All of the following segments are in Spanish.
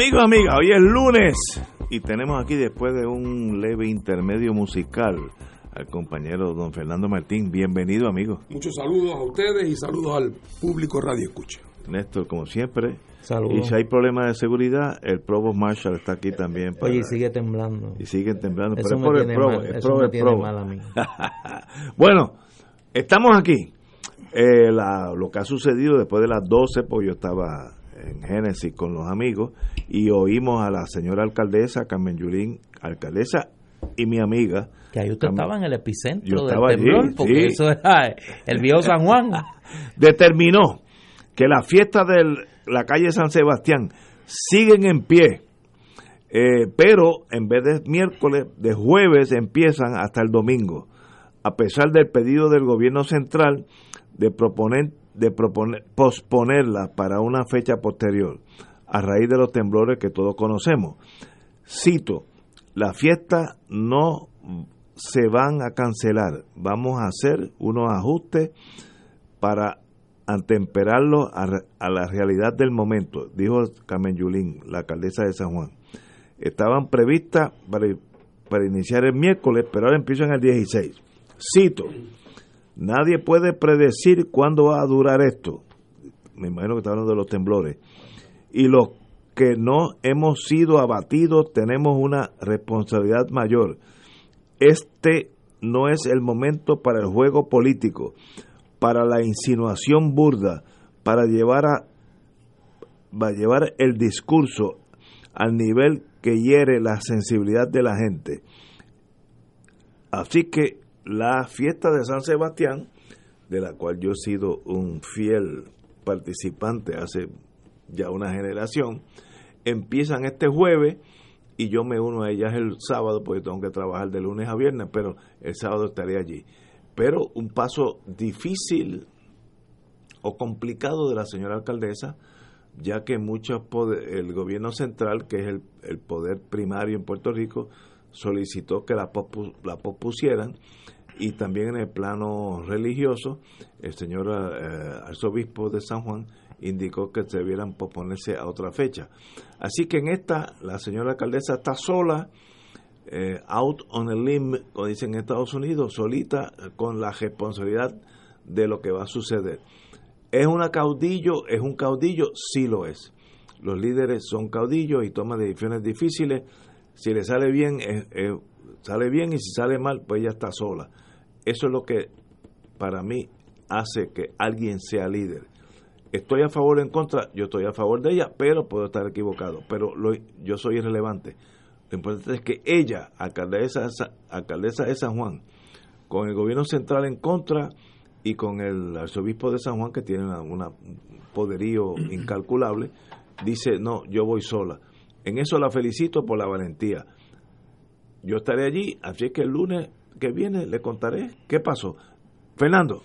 Amigos, amigas, hoy es lunes y tenemos aquí después de un leve intermedio musical al compañero don Fernando Martín. Bienvenido, amigo. Muchos saludos a ustedes y saludos al público Radio Escucha. Néstor, como siempre. Saludos. Y si hay problemas de seguridad, el Provost Marshall está aquí también. para- Oye, y sigue temblando. y siguen temblando. Eso pero es me por el tiene Provo, mal- es eso por me el tiene Provo. mal a mí. bueno, estamos aquí. Eh, la- lo que ha sucedido después de las 12, pues yo estaba en Génesis con los amigos y oímos a la señora alcaldesa, Carmen Yulín, alcaldesa y mi amiga. Que ahí usted Carmen- estaba en el epicentro del estaba allí, temblor, porque sí. eso era el viejo San Juan. determinó que las fiestas de la calle San Sebastián siguen en pie, eh, pero en vez de miércoles, de jueves empiezan hasta el domingo, a pesar del pedido del gobierno central de proponer de proponer posponerla para una fecha posterior, a raíz de los temblores que todos conocemos. Cito, las fiestas no se van a cancelar, vamos a hacer unos ajustes para antemperarlo a, re- a la realidad del momento, dijo Carmen Yulín, la alcaldesa de San Juan. Estaban previstas para, para iniciar el miércoles, pero ahora empiezan el 16. Cito, nadie puede predecir cuándo va a durar esto. Me imagino que está hablando de los temblores. Y los que no hemos sido abatidos tenemos una responsabilidad mayor. Este no es el momento para el juego político para la insinuación burda, para llevar a va a llevar el discurso al nivel que hiere la sensibilidad de la gente. Así que la fiesta de San Sebastián, de la cual yo he sido un fiel participante hace ya una generación, empiezan este jueves y yo me uno a ellas el sábado porque tengo que trabajar de lunes a viernes, pero el sábado estaré allí. Pero un paso difícil o complicado de la señora alcaldesa, ya que muchos poder- el gobierno central, que es el, el poder primario en Puerto Rico, solicitó que la, pospu- la pospusieran y también en el plano religioso, el señor eh, arzobispo de San Juan indicó que debieran posponerse a otra fecha. Así que en esta, la señora alcaldesa está sola, eh, out on a limb, como dicen en Estados Unidos, solita con la responsabilidad de lo que va a suceder. ¿Es una caudillo? ¿Es un caudillo? Sí lo es. Los líderes son caudillos y toman decisiones difíciles. Si le sale bien, sale bien y si sale mal, pues ella está sola. Eso es lo que para mí hace que alguien sea líder. Estoy a favor o en contra, yo estoy a favor de ella, pero puedo estar equivocado. Pero lo- yo soy irrelevante. Lo importante es que ella, alcaldesa, de Sa- alcaldesa de San Juan, con el gobierno central en contra y con el arzobispo de San Juan, que tiene un poderío incalculable, dice, no, yo voy sola. En eso la felicito por la valentía. Yo estaré allí, así es que el lunes que viene le contaré qué pasó. Fernando,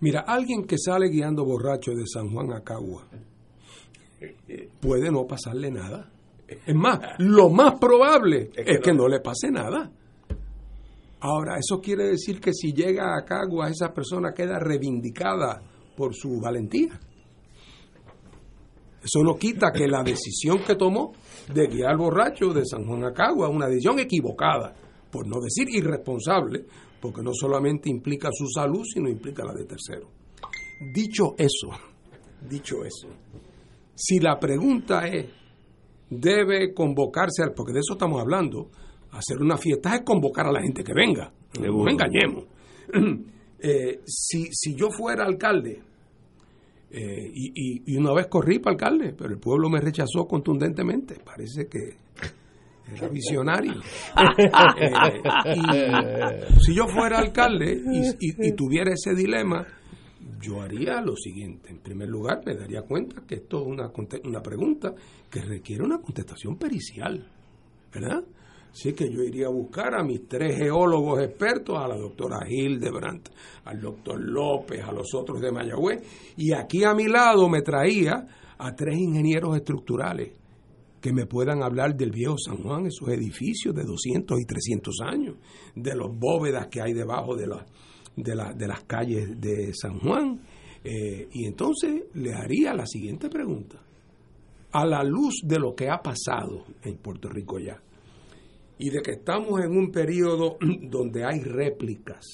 Mira, alguien que sale guiando borracho de San Juan a Cagua puede no pasarle nada. Es más, lo más probable es que, no. le pase nada. Ahora, eso quiere decir que si llega a Cagua, esa persona queda reivindicada por su valentía. Eso no quita que la decisión que tomó de guiar borracho de San Juan a Cagua una decisión equivocada, por no decir irresponsable, porque no solamente implica su salud, sino implica la de tercero. Dicho eso, dicho eso, si la pregunta es, debe convocarse, al- porque de eso estamos hablando, hacer una fiesta es convocar a la gente que venga, no nos engañemos. Eh, si, si yo fuera alcalde, eh, y, y- y una vez corrí para alcalde, pero el pueblo me rechazó contundentemente, parece que era visionario. Eh, y si yo fuera alcalde y, y- y tuviera ese dilema, yo haría lo siguiente. En primer lugar, me daría cuenta que esto es una pregunta que requiere una contestación pericial, ¿verdad? Así que yo iría a buscar a mis tres geólogos expertos, a la doctora Hildebrandt, al doctor López, a los otros de Mayagüez, y aquí a mi lado me traía a tres ingenieros estructurales que me puedan hablar del viejo San Juan, esos edificios de 200 y 300 años, de los bóvedas que hay debajo de, la- de, de las calles de San Juan. Eh, y entonces le haría la siguiente pregunta. A la luz de lo que ha pasado en Puerto Rico ya, y de que estamos en un periodo donde hay réplicas,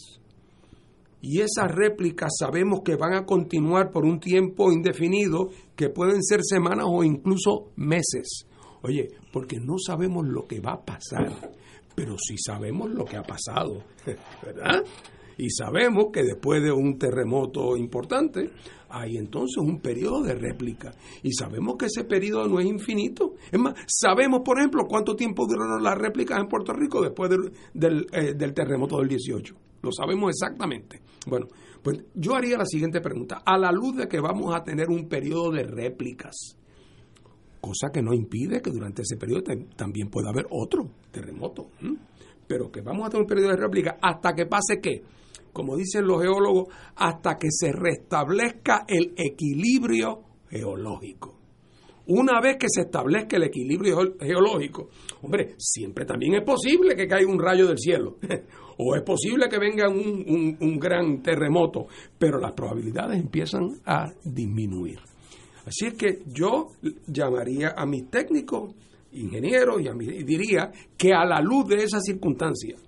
y esas réplicas sabemos que van a continuar por un tiempo indefinido, que pueden ser semanas o incluso meses. Oye, porque no sabemos lo que va a pasar, pero sí sabemos lo que ha pasado, ¿verdad? Y sabemos que después de un terremoto importante, hay entonces un periodo de réplica. Y sabemos que ese periodo no es infinito. Es más, sabemos, por ejemplo, cuánto tiempo duraron las réplicas en Puerto Rico después del, eh, terremoto del 18. Lo sabemos exactamente. Bueno, pues yo haría la siguiente pregunta. A la luz de que vamos a tener un periodo de réplicas, cosa que no impide que durante ese periodo tam- también pueda haber otro terremoto, pero que vamos a tener un periodo de réplica hasta que pase qué, como dicen los geólogos, hasta que se restablezca el equilibrio geológico. Una vez que se establezca el equilibrio geo- geológico, hombre, siempre también es posible que caiga un rayo del cielo, o es posible que venga un- un gran terremoto, pero las probabilidades empiezan a disminuir. Así es que yo llamaría a mis técnicos, ingenieros, y, a diría que a la luz de esas circunstancias,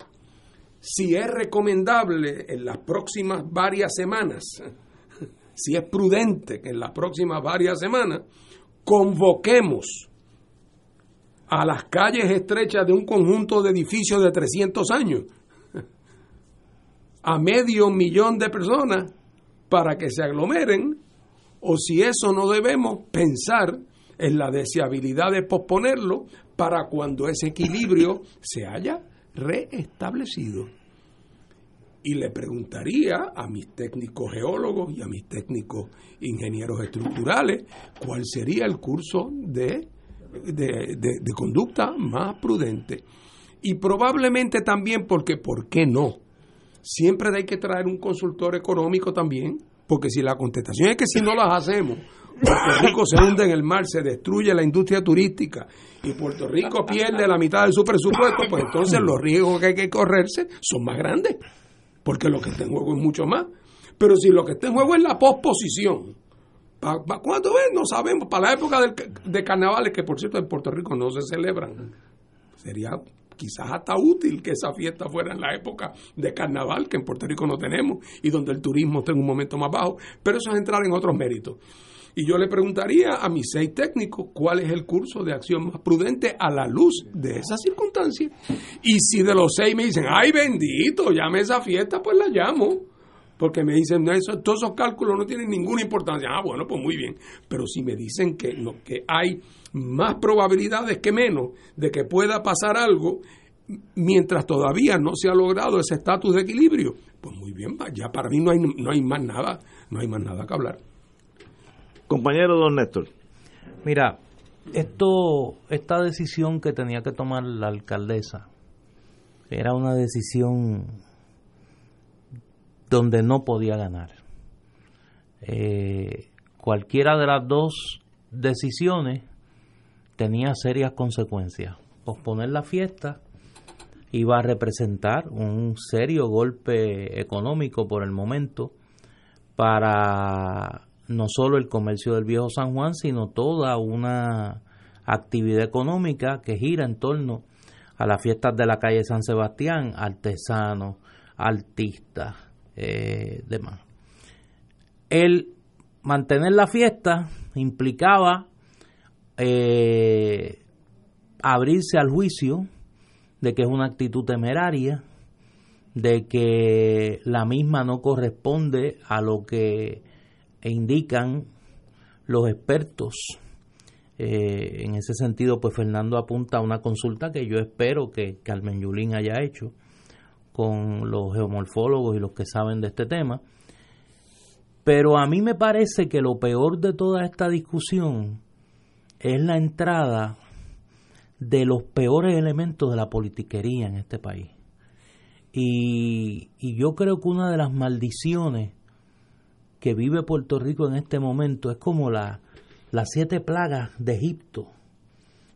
si es recomendable en las próximas varias semanas, si es prudente que en las próximas varias semanas convoquemos a las calles estrechas de un conjunto de edificios de 300 años a medio millón de personas para que se aglomeren, o si eso no debemos pensar en la deseabilidad de posponerlo para cuando ese equilibrio se haya reestablecido. Y le preguntaría a mis técnicos geólogos y a mis técnicos ingenieros estructurales cuál sería el curso de, de, de- de conducta más prudente. Y probablemente también porque, ¿por qué no? Siempre hay que traer un consultor económico también, porque si la contestación es que si no las hacemos, Puerto Rico se hunde en el mar, se destruye la industria turística y Puerto Rico pierde la mitad de su presupuesto, pues entonces los riesgos que hay que correrse son más grandes, porque lo que está en juego es mucho más. Pero si lo que está en juego es la posposición, ¿para cuándo es? No sabemos, para la época del, de carnavales, que por cierto en Puerto Rico no se celebran, sería quizás hasta útil que esa fiesta fuera en la época de carnaval, que en Puerto Rico no tenemos, y donde el turismo está en un momento más bajo, pero eso es entrar en otros méritos. Y yo le preguntaría a mis seis técnicos cuál es el curso de acción más prudente a la luz de esas circunstancias. Y si de los seis me dicen, ay bendito, llame esa fiesta, pues la llamo. Porque me dicen, no, eso- todos esos cálculos no tienen ninguna importancia. Ah, bueno, pues muy bien. Pero si me dicen que, no, que hay más probabilidades que menos de que pueda pasar algo mientras todavía no se ha logrado ese estatus de equilibrio, pues muy bien, va, ya para mí no hay, no hay más nada, no hay más nada que hablar. Compañero don Néstor. Mira, esto, esta decisión que tenía que tomar la alcaldesa era una decisión donde no podía ganar. Eh, cualquiera de las dos decisiones tenía serias consecuencias. Posponer la fiesta iba a representar un serio golpe económico por el momento para no solo el comercio del viejo San Juan, sino toda una actividad económica que gira en torno a las fiestas de la calle San Sebastián, artesanos, artistas, eh, demás. El mantener la fiesta implicaba eh, abrirse al juicio de que es una actitud temeraria, de que la misma no corresponde a lo que indican los expertos. Eh, en ese sentido, pues Fernando apunta a una consulta que yo espero que Carmen Yulín haya hecho con los geomorfólogos y los que saben de este tema. Pero a mí me parece que lo peor de toda esta discusión es la entrada de los peores elementos de la politiquería en este país. Y, yo creo que una de las maldiciones que vive Puerto Rico en este momento es como la, las siete plagas de Egipto,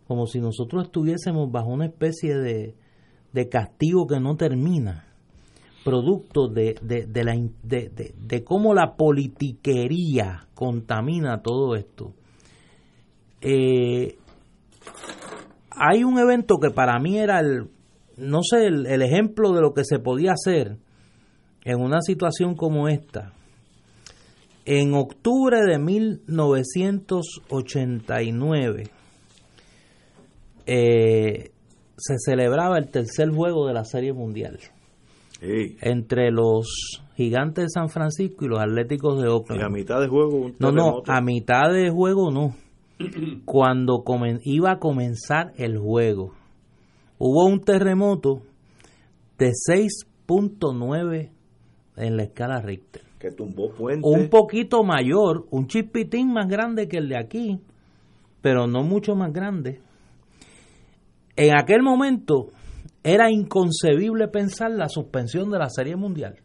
como si nosotros estuviésemos bajo una especie de, de castigo que no termina, producto de, de, la, de, de cómo la politiquería contamina todo esto. Eh, hay un evento que para mí era el, no sé, el, ejemplo de lo que se podía hacer en una situación como esta. En octubre de 1989 eh, se celebraba el tercer juego de la Serie Mundial entre los Gigantes de San Francisco y los Atléticos de Oakland. a mitad de juego? no, no, a mitad de juego no cuando iba a comenzar el juego. Hubo un terremoto de 6.9 en la escala Richter. Que tumbó puente. Un poquito mayor, un chispitín más grande que el de aquí, pero no mucho más grande. En aquel momento era inconcebible pensar la suspensión de la Serie Mundial.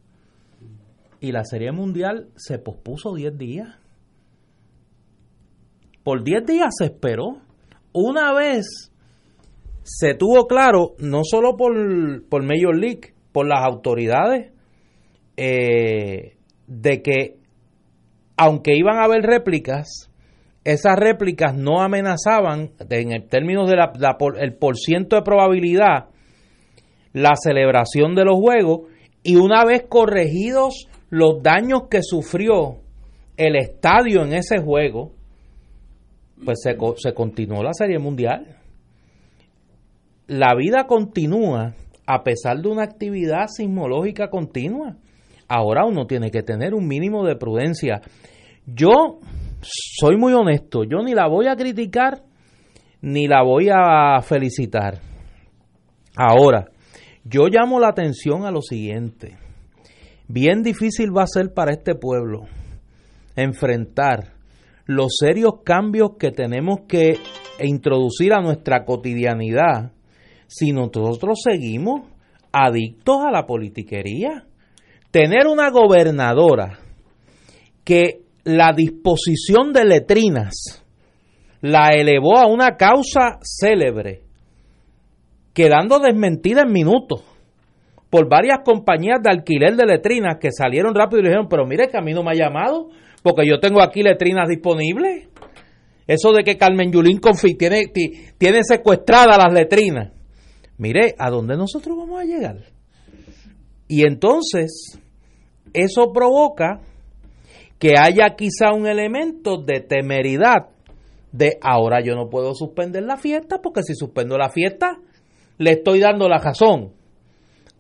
Y la Serie Mundial se pospuso 10 días. Por 10 días se esperó. Una vez se tuvo claro, no solo por, por Major League, por las autoridades, eh, de que aunque iban a haber réplicas, esas réplicas no amenazaban, en términos del el por ciento de probabilidad, la celebración de los juegos y una vez corregidos los daños que sufrió el estadio en ese juego, pues se, se continuó la Serie Mundial. La vida continúa a pesar de una actividad sismológica continua. Ahora uno tiene que tener un mínimo de prudencia. Yo soy muy honesto, yo ni la voy a criticar ni la voy a felicitar. Ahora, yo llamo la atención a lo siguiente. Bien difícil va a ser para este pueblo enfrentar los serios cambios que tenemos que introducir a nuestra cotidianidad si nosotros seguimos adictos a la politiquería. Tener una gobernadora que la disposición de letrinas la elevó a una causa célebre, quedando desmentida en minutos por varias compañías de alquiler de letrinas que salieron rápido y dijeron, pero mire que a mí no me ha llamado, porque yo tengo aquí letrinas disponibles. Eso de que Carmen Yulín Confi tiene, tiene secuestradas las letrinas. Mire, ¿a dónde nosotros vamos a llegar? Y entonces, eso provoca que haya quizá un elemento de temeridad de ahora yo no puedo suspender la fiesta porque si suspendo la fiesta le estoy dando la razón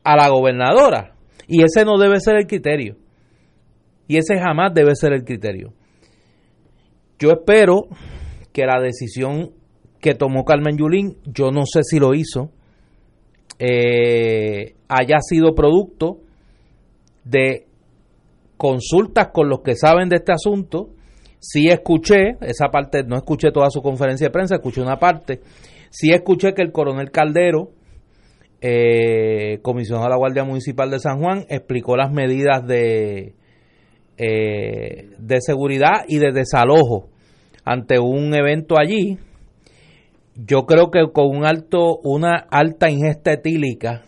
a la gobernadora y ese no debe ser el criterio. Y ese jamás debe ser el criterio. Yo espero que la decisión que tomó Carmen Yulín, yo no sé si lo hizo, eh, haya sido producto de consultas con los que saben de este asunto. Sí escuché, esa parte, no escuché toda su conferencia de prensa, escuché una parte. Sí escuché que el coronel Caldero, eh, comisionado de la Guardia Municipal de San Juan, explicó las medidas de, eh, de seguridad y de desalojo ante un evento allí. Yo creo que con un alto, una alta ingesta etílica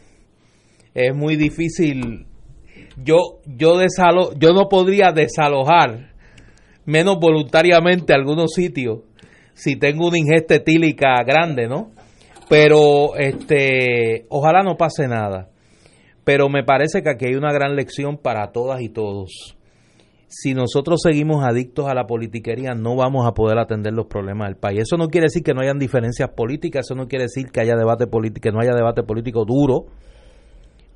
es muy difícil. Yo, yo, desalo, yo no podría desalojar menos voluntariamente algunos sitios si tengo una ingesta etílica grande, ¿no? Pero este, ojalá no pase nada. Pero me parece que aquí hay una gran lección para todas y todos si nosotros seguimos adictos a la politiquería, no vamos a poder atender los problemas del país. Eso no quiere decir que no hayan diferencias políticas, eso no quiere decir que haya debate político, que no haya debate político duro,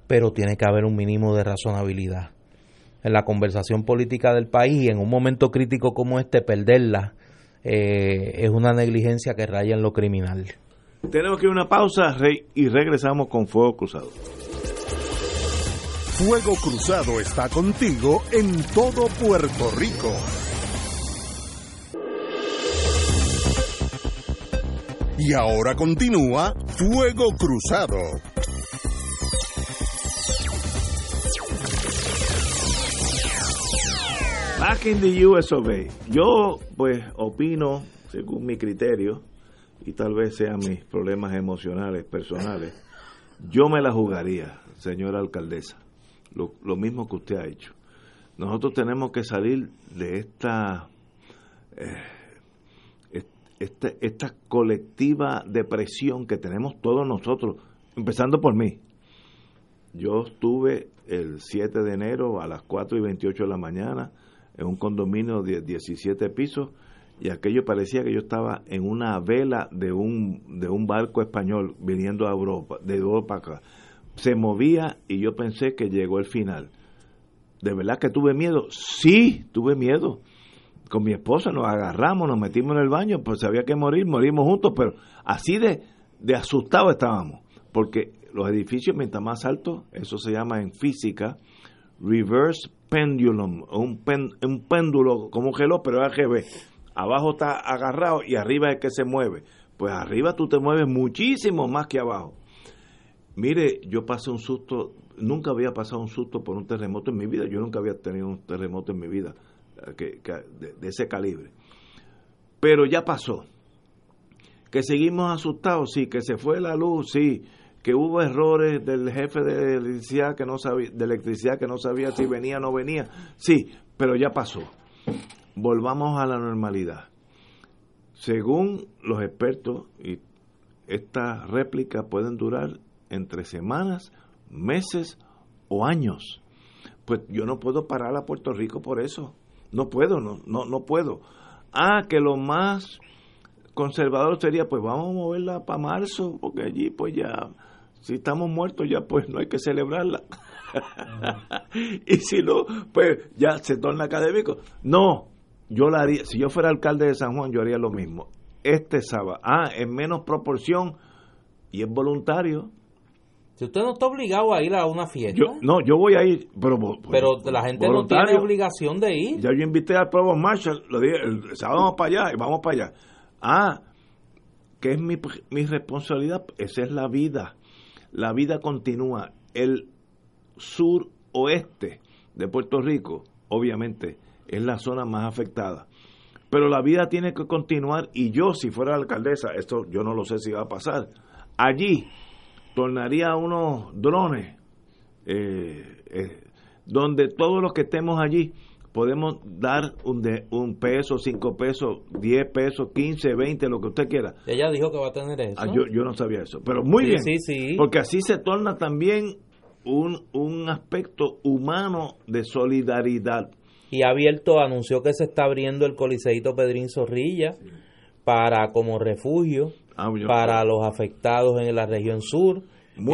pero tiene que haber un mínimo de razonabilidad en la conversación política del país y en un momento crítico como este perderla eh, es una negligencia que raya en lo criminal. Tenemos que ir a una pausa y regresamos con Fuego Cruzado. Fuego Cruzado está contigo en todo Puerto Rico. Y ahora continúa Fuego Cruzado. Back in the US of A. Yo, pues, opino, según mi criterio, y tal vez sean mis problemas emocionales, personales, yo me la jugaría, señora alcaldesa lo, mismo que usted ha hecho. Nosotros tenemos que salir de esta, eh, esta, esta colectiva depresión que tenemos todos nosotros, empezando por mí. Yo estuve el 7 de enero a las 4 y 28 de la mañana en un condominio de 17 pisos y aquello parecía que yo estaba en una vela de un, de un barco español viniendo a Europa, de Europa acá se movía y yo pensé que llegó el final. ¿De verdad que tuve miedo? Sí, tuve miedo. Con mi esposa nos agarramos, nos metimos en el baño, pues había que morir, morimos juntos, pero así de, de asustados estábamos, porque los edificios mientras más altos, eso se llama en física reverse pendulum, un, un péndulo como un reloj, pero RGB. Abajo está agarrado y arriba es que se mueve. Pues arriba tú te mueves muchísimo más que abajo. Mire, yo pasé un susto, nunca había pasado un susto por un terremoto en mi vida, yo nunca había tenido un terremoto en mi vida eh, que, de, ese calibre. Pero ya pasó. Que seguimos asustados, sí, que se fue la luz, sí, que hubo errores del jefe de electricidad que no sabía, de electricidad que no sabía si venía o no venía, sí, pero ya pasó. Volvamos a la normalidad. Según los expertos, y estas réplicas pueden durar entre semanas, meses o años. Pues yo no puedo parar a Puerto Rico por eso. No puedo, no, no, no puedo. Ah, que lo más conservador sería, pues vamos a moverla para marzo, porque allí pues ya, si estamos muertos ya pues no hay que celebrarla. y si no, pues ya se torna académico. No, yo la haría, si yo fuera alcalde de San Juan, yo haría lo mismo. Este sábado, ah, en menos proporción y es voluntario, si usted no está obligado a ir a una fiesta. no, yo voy a ir, pero. Pero la gente no tiene obligación de ir. Ya yo invité al pueblo Marshall, lo dije, el sábado vamos para allá vamos para allá. Ah, ¿qué es mi, mi responsabilidad? Esa es la vida. La vida continúa. El sur oeste de Puerto Rico, obviamente, es la zona más afectada. Pero la vida tiene que continuar y yo, si fuera alcaldesa, esto yo no lo sé si va a pasar. Allí tornaría unos drones eh, eh, donde todos los que estemos allí podemos dar un, de, un peso, cinco pesos, diez pesos, quince, veinte, lo que usted quiera. Ella dijo que va a tener eso. Ah, yo, yo, no sabía eso, pero muy bien. Sí, sí. Porque así se torna también un, un aspecto humano de solidaridad. Y ha abierto, anunció que se está abriendo el Coliseíto Pedrín Zorrilla para como refugio Ah, para los afectados en la región sur.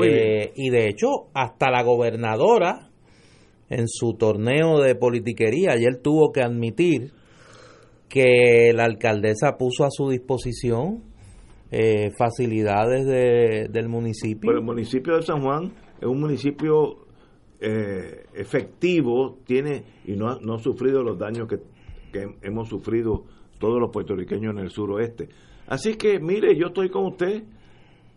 Eh, y de hecho, hasta la gobernadora, en su torneo de politiquería, ayer tuvo que admitir que la alcaldesa puso a su disposición eh, facilidades del municipio. Pero el municipio de San Juan es un municipio eh, efectivo, tiene y no ha, no ha sufrido los daños que, que hemos sufrido todos los puertorriqueños en el suroeste. Así que, mire, yo estoy con usted.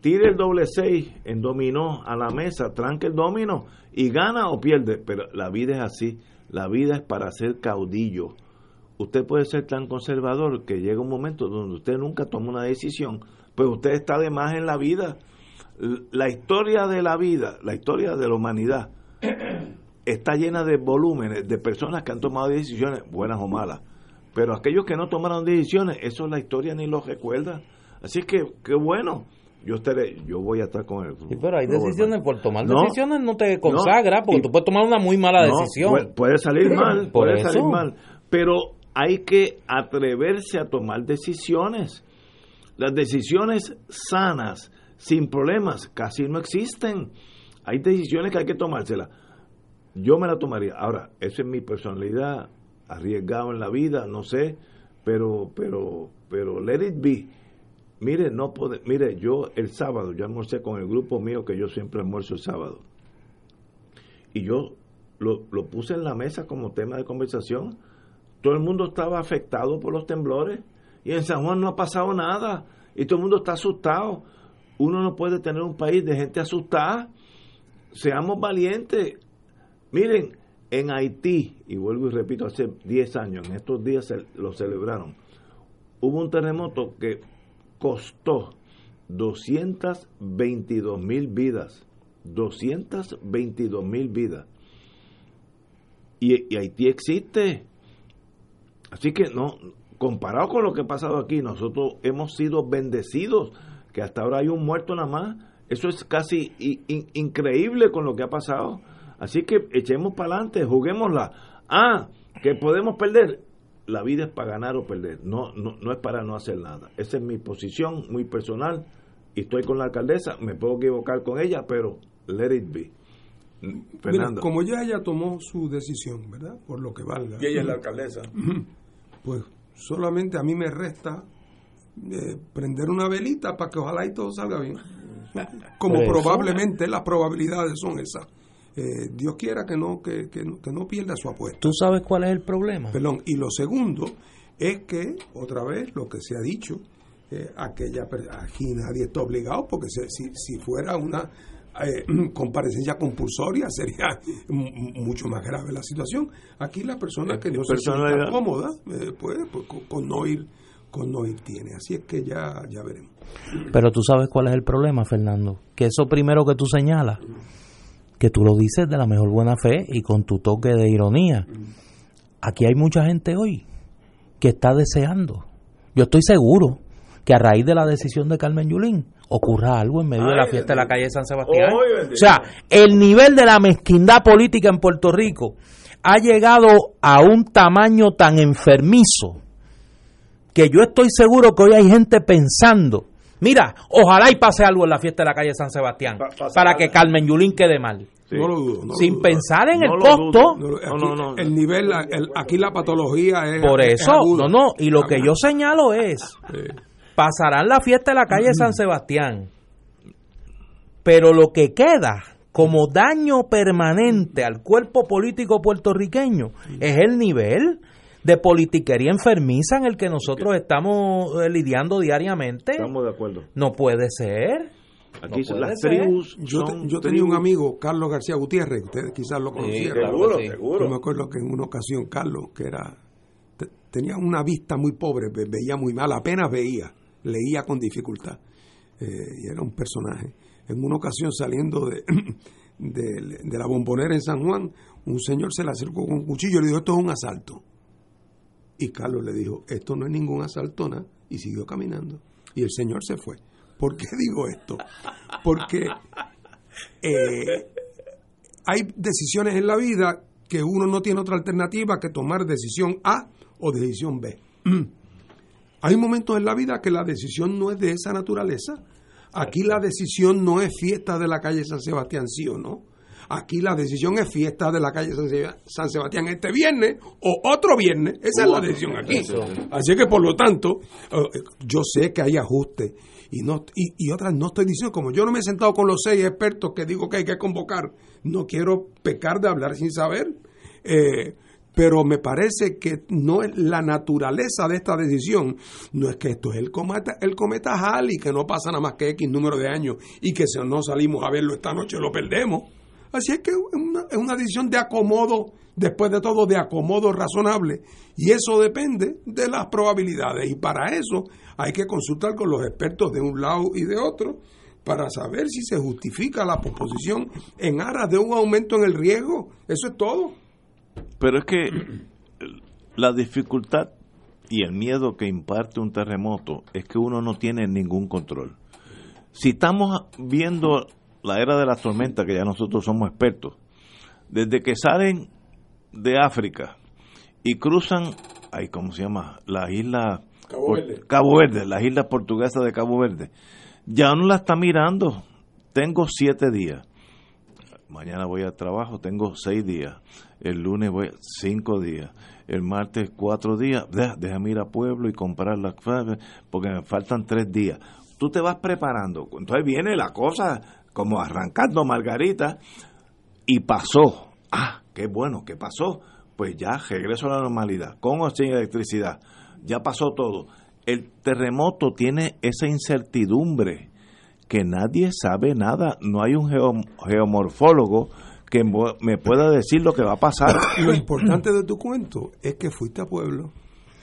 Tire el doble seis en dominó a la mesa, tranque el domino y gana o pierde. Pero la vida es así. La vida es para ser caudillo. Usted puede ser tan conservador que llega un momento donde usted nunca toma una decisión, pues usted está de más en la vida. La historia de la vida, la historia de la humanidad, está llena de volúmenes de personas que han tomado decisiones, buenas o malas pero aquellos que no tomaron decisiones, eso la historia ni lo recuerda. Así que, qué bueno. Yo estaré, yo voy a estar con él. Sí, pero hay decisiones, por tomar decisiones no te consagra, porque tú puedes tomar una muy mala decisión. Puede, salir mal, puede salir mal. Pero hay que atreverse a tomar decisiones. Las decisiones sanas, sin problemas, casi no existen. Hay decisiones que hay que tomárselas. Yo me la tomaría. Ahora, esa es mi personalidad, arriesgado en la vida, no sé, pero, pero, pero let it be. Mire, no puede, mire, yo el sábado, yo almorcé con el grupo mío que yo siempre almuerzo el sábado. y yo lo, lo puse en la mesa como tema de conversación. Todo el mundo estaba afectado por los temblores y en San Juan no ha pasado nada y todo el mundo está asustado. Uno no puede tener un país de gente asustada. Seamos valientes. Miren, en Haití, y vuelvo y repito, hace 10 años, en estos días se, lo celebraron, hubo un terremoto que costó 222 mil vidas. 222 mil vidas. Y, Haití existe. Así que no, comparado con lo que ha pasado aquí, nosotros hemos sido bendecidos, que hasta ahora hay un muerto nada más. Eso es casi in, increíble con lo que ha pasado. Así que echemos para adelante, juguémosla. Ah, que podemos perder. La vida es para ganar o perder, no, no, no es para no hacer nada. Esa es mi posición muy personal y estoy con la alcaldesa, me puedo equivocar con ella, pero let it be. Fernando. Mira, como ya ella tomó su decisión, ¿verdad? Por lo que valga. Y ella es la alcaldesa. Pues solamente a mí me resta eh, prender una velita para que ojalá y todo salga bien. Como probablemente las probabilidades son esas. Eh, Dios quiera que no, que, que, que, no pierda su apuesta. ¿Tú sabes cuál es el problema? Perdón, y lo segundo es que, otra vez, lo que se ha dicho, eh, aquella, aquí nadie está obligado, porque si, si fuera una eh, comparecencia compulsoria sería mucho más grave la situación. Aquí la persona que no se sienta cómoda, eh, pues, pues con, con, no ir con no ir tiene. Así es que ya, ya veremos. Pero tú sabes cuál es el problema, Fernando, que eso primero que tú señalas que tú lo dices de la mejor buena fe y con tu toque de ironía. Aquí hay mucha gente hoy que está deseando. Yo estoy seguro que a raíz de la decisión de Carmen Yulín ocurra algo en medio de la fiesta de la calle de San Sebastián. o sea, el nivel de la mezquindad política en Puerto Rico ha llegado a un tamaño tan enfermizo que yo estoy seguro que hoy hay gente pensando Mira, ojalá y pase algo en la fiesta de la calle San Sebastián para que Carmen Yulín quede mal. No lo dudo. Sin pensar en el costo. el nivel, aquí la patología es. Por eso, no, no. Y lo que yo señalo es: pasarán la fiesta de la calle San Sebastián. Pero lo que queda como daño permanente al cuerpo político puertorriqueño es el nivel de politiquería enfermiza en el que nosotros estamos eh, lidiando diariamente. Estamos de acuerdo. No puede ser. Aquí las tribus. Yo, yo tenía un amigo, Carlos García Gutiérrez, ustedes quizás lo conocieron. seguro, seguro. Yo me acuerdo que en una ocasión Carlos, que era tenía una vista muy pobre, veía muy mal, apenas veía, leía con dificultad. Eh, y era un personaje. En una ocasión saliendo de, de, de, la bombonera en San Juan, un señor se le acercó con un cuchillo y le dijo, esto es un asalto. Y Carlos le dijo, esto no es ningún asalto, y siguió caminando. Y el señor se fue. ¿Por qué digo esto? Porque eh, hay decisiones en la vida que uno no tiene otra alternativa que tomar decisión A o decisión B. Hay momentos en la vida que la decisión no es de esa naturaleza. Aquí la decisión no es fiesta de la calle San Sebastián, sí o no. Aquí la decisión es fiesta de la calle San Sebastián este viernes o otro viernes. Esa es la decisión aquí. Así que, por lo tanto, eh, yo sé que hay ajustes y, no, y, otras no estoy diciendo, como yo no me he sentado con los seis expertos que digo que hay que convocar, no quiero pecar de hablar sin saber. Eh, pero me parece que no es la naturaleza de esta decisión, no es que esto es el cometa, el cometa Halley, que no pasa nada más que X número de años y que si no salimos a verlo esta noche lo perdemos. Así es que es una, una decisión de acomodo, después de todo, de acomodo razonable. Y eso depende de las probabilidades. Y para eso hay que consultar con los expertos de un lado y de otro para saber si se justifica la posposición en aras de un aumento en el riesgo. Eso es todo. Pero es que la dificultad y el miedo que imparte un terremoto es que uno no tiene ningún control. Si estamos viendo la era de la tormenta, que ya nosotros somos expertos, desde que salen de África y cruzan, ay, ¿cómo se llama? La isla Cabo Verde. Cabo Verde, las islas portuguesas de Cabo Verde, ya uno la está mirando. Tengo siete días. Mañana voy al trabajo, tengo seis días. El lunes voy cinco días. El martes cuatro días. Déjame ir a pueblo y comprar las porque me faltan tres días. Tú te vas preparando. Entonces viene la cosa como arrancando Margarita, y pasó. Ah, qué bueno, ¿qué pasó? Pues ya regreso a la normalidad, con o sin electricidad. Ya pasó todo. El terremoto tiene esa incertidumbre que nadie sabe nada. No hay un geomorfólogo que me pueda decir lo que va a pasar. Lo importante de tu cuento es que fuiste a pueblo.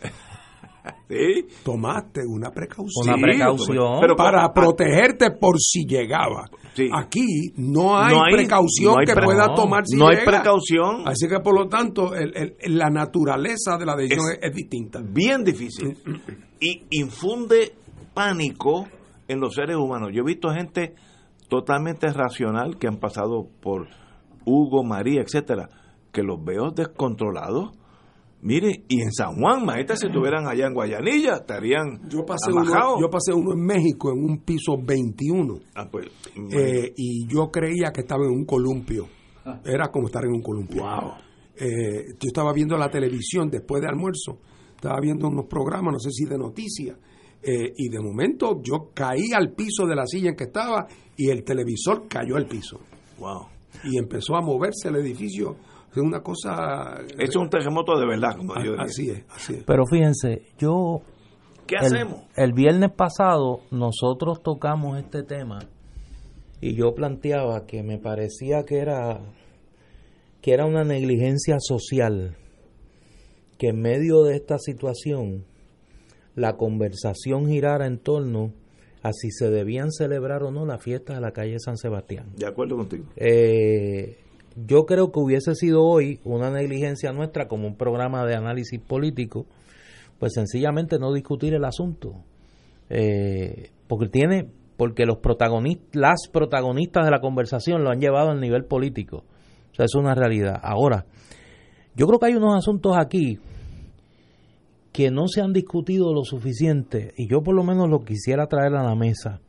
¿Sí? Tomaste una precaución. Una precaución. Pero para protegerte por si llegaba. Aquí no hay, precaución que pueda tomar si No hay precaución. Así que por lo tanto la naturaleza de la decisión es, distinta. Bien difícil. y infunde pánico en los seres humanos. Yo he visto gente totalmente racional que han pasado por Hugo, María, etcétera, que los veo descontrolados. Mire, y en San Juan, imagínate si estuvieran allá en Guayanilla, estarían yo pasé uno, Yo pasé uno en México en un piso 21. Ah, pues, eh, y yo creía que estaba en un columpio. Era como estar en un columpio. Eh, yo estaba viendo la televisión después de almuerzo. Estaba viendo unos programas, no sé si de noticias. Eh, y de momento yo caí al piso de la silla en que estaba y el televisor cayó al piso. Wow y empezó a moverse el edificio. Es una cosa... Es un terremoto de verdad, como yo Así es, así es. Pero fíjense, yo... ¿Qué hacemos? El viernes pasado nosotros tocamos este tema y yo planteaba que me parecía que era que era una negligencia social que en medio de esta situación la conversación girara en torno a si se debían celebrar o no la fiesta de la calle San Sebastián. De acuerdo contigo. Eh, yo creo que hubiese sido hoy una negligencia nuestra como un programa de análisis político, pues sencillamente no discutir el asunto. Eh, porque tiene, porque los protagonistas, las protagonistas de la conversación lo han llevado al nivel político. O sea, es una realidad. Ahora, yo creo que hay unos asuntos aquí que no se han discutido lo suficiente, y yo por lo menos lo quisiera traer a la mesa,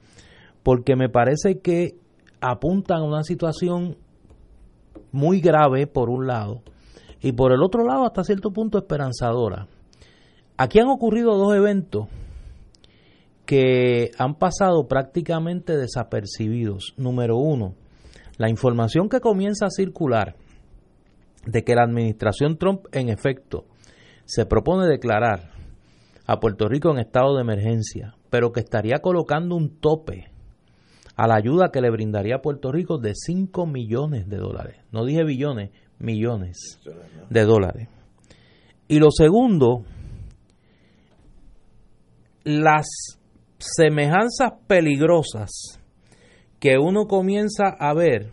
porque me parece que apuntan a una situación muy grave por un lado, y por el otro lado hasta cierto punto esperanzadora. Aquí han ocurrido dos eventos que han pasado prácticamente desapercibidos. Número uno, la información que comienza a circular de que la administración Trump en efecto se propone declarar a Puerto Rico en estado de emergencia, pero que estaría colocando un tope a la ayuda que le brindaría a Puerto Rico de 5 millones de dólares. No dije billones, millones de dólares. Y lo segundo, las semejanzas peligrosas que uno comienza a ver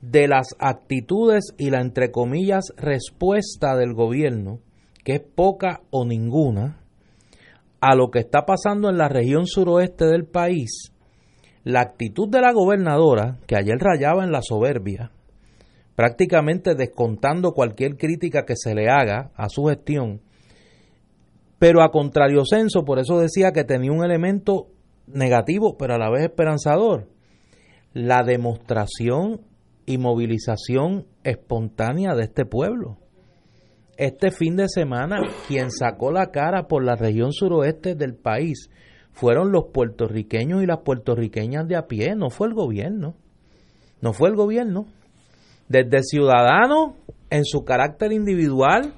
de las actitudes y la entre comillas respuesta del gobierno que es poca o ninguna, a lo que está pasando en la región suroeste del país, la actitud de la gobernadora, que ayer rayaba en la soberbia, prácticamente descontando cualquier crítica que se le haga a su gestión, pero a contrario censo, por eso decía que tenía un elemento negativo, pero a la vez esperanzador, la demostración y movilización espontánea de este pueblo. Este fin de semana quien sacó la cara por la región suroeste del país fueron los puertorriqueños y las puertorriqueñas de a pie, no fue el gobierno, no fue el gobierno. Desde ciudadanos en su carácter individual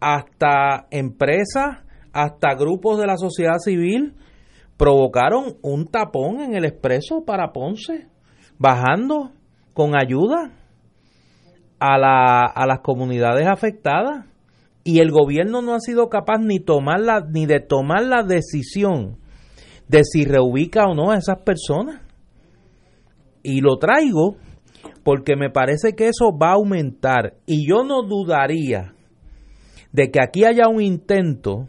hasta empresas, hasta grupos de la sociedad civil, provocaron un tapón en el expreso para Ponce, bajando con ayuda a, la, a las comunidades afectadas y el gobierno no ha sido capaz ni tomar ni de tomar la decisión de si reubica o no a esas personas. Y lo traigo porque me parece que eso va a aumentar y yo no dudaría de que aquí haya un intento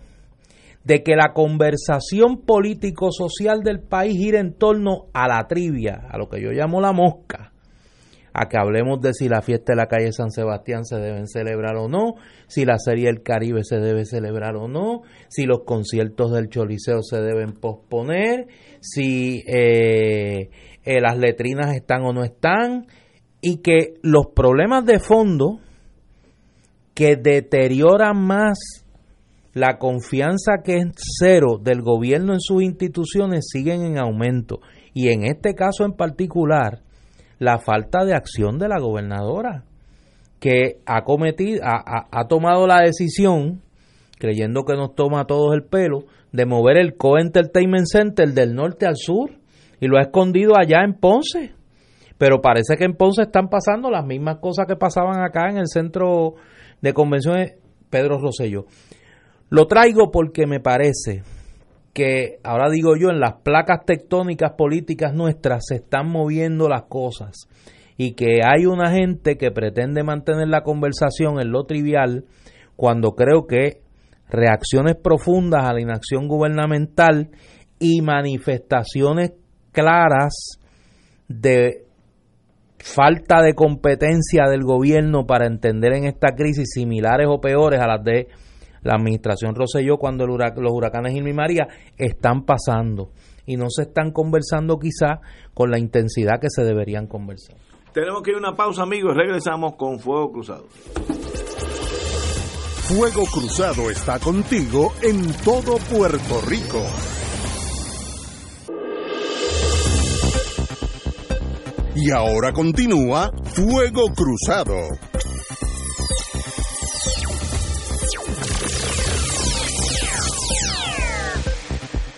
de que la conversación político-social del país gire en torno a la trivia, a lo que yo llamo la mosca, a que hablemos de si la fiesta de la calle San Sebastián se deben celebrar o no, si la Serie del Caribe se debe celebrar o no, si los conciertos del Choliseo se deben posponer, si eh, eh, las letrinas están o no están, y que los problemas de fondo que deterioran más la confianza que es cero del gobierno en sus instituciones siguen en aumento. Y en este caso en particular, la falta de acción de la gobernadora, que ha cometido, ha, ha tomado la decisión, creyendo que nos toma a todos el pelo, de mover el Co-Entertainment Center del norte al sur y lo ha escondido allá en Ponce. Pero parece que en Ponce están pasando las mismas cosas que pasaban acá en el centro de convenciones Pedro Rosselló. Lo traigo porque me parece que, ahora digo yo, en las placas tectónicas políticas nuestras se están moviendo las cosas. Y que hay una gente que pretende mantener la conversación en lo trivial cuando creo que reacciones profundas a la inacción gubernamental y manifestaciones claras de falta de competencia del gobierno para entender en esta crisis similares o peores a las de la administración Roselló cuando los huracanes Irma y María están pasando y no se están conversando quizá con la intensidad que se deberían conversar. Tenemos que ir a una pausa, amigos, regresamos con Fuego Cruzado. Fuego Cruzado está contigo en todo Puerto Rico. Y ahora continúa Fuego Cruzado.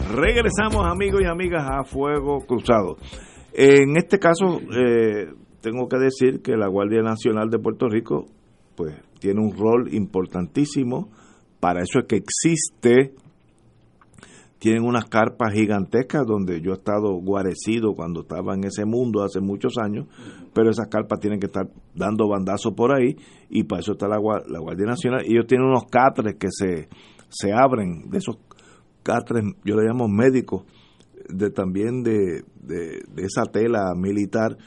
Regresamos amigos y amigas a Fuego Cruzado. En este caso, eh, tengo que decir que la Guardia Nacional de Puerto Rico pues tiene un rol importantísimo, para eso es que existe, tienen unas carpas gigantescas donde yo he estado guarecido cuando estaba en ese mundo hace muchos años, pero esas carpas tienen que estar dando bandazos por ahí y para eso está la, Guardia Nacional. Y ellos tienen unos catres que se, se abren, de esos catres, yo le llamo médicos, de también de, de, esa tela militar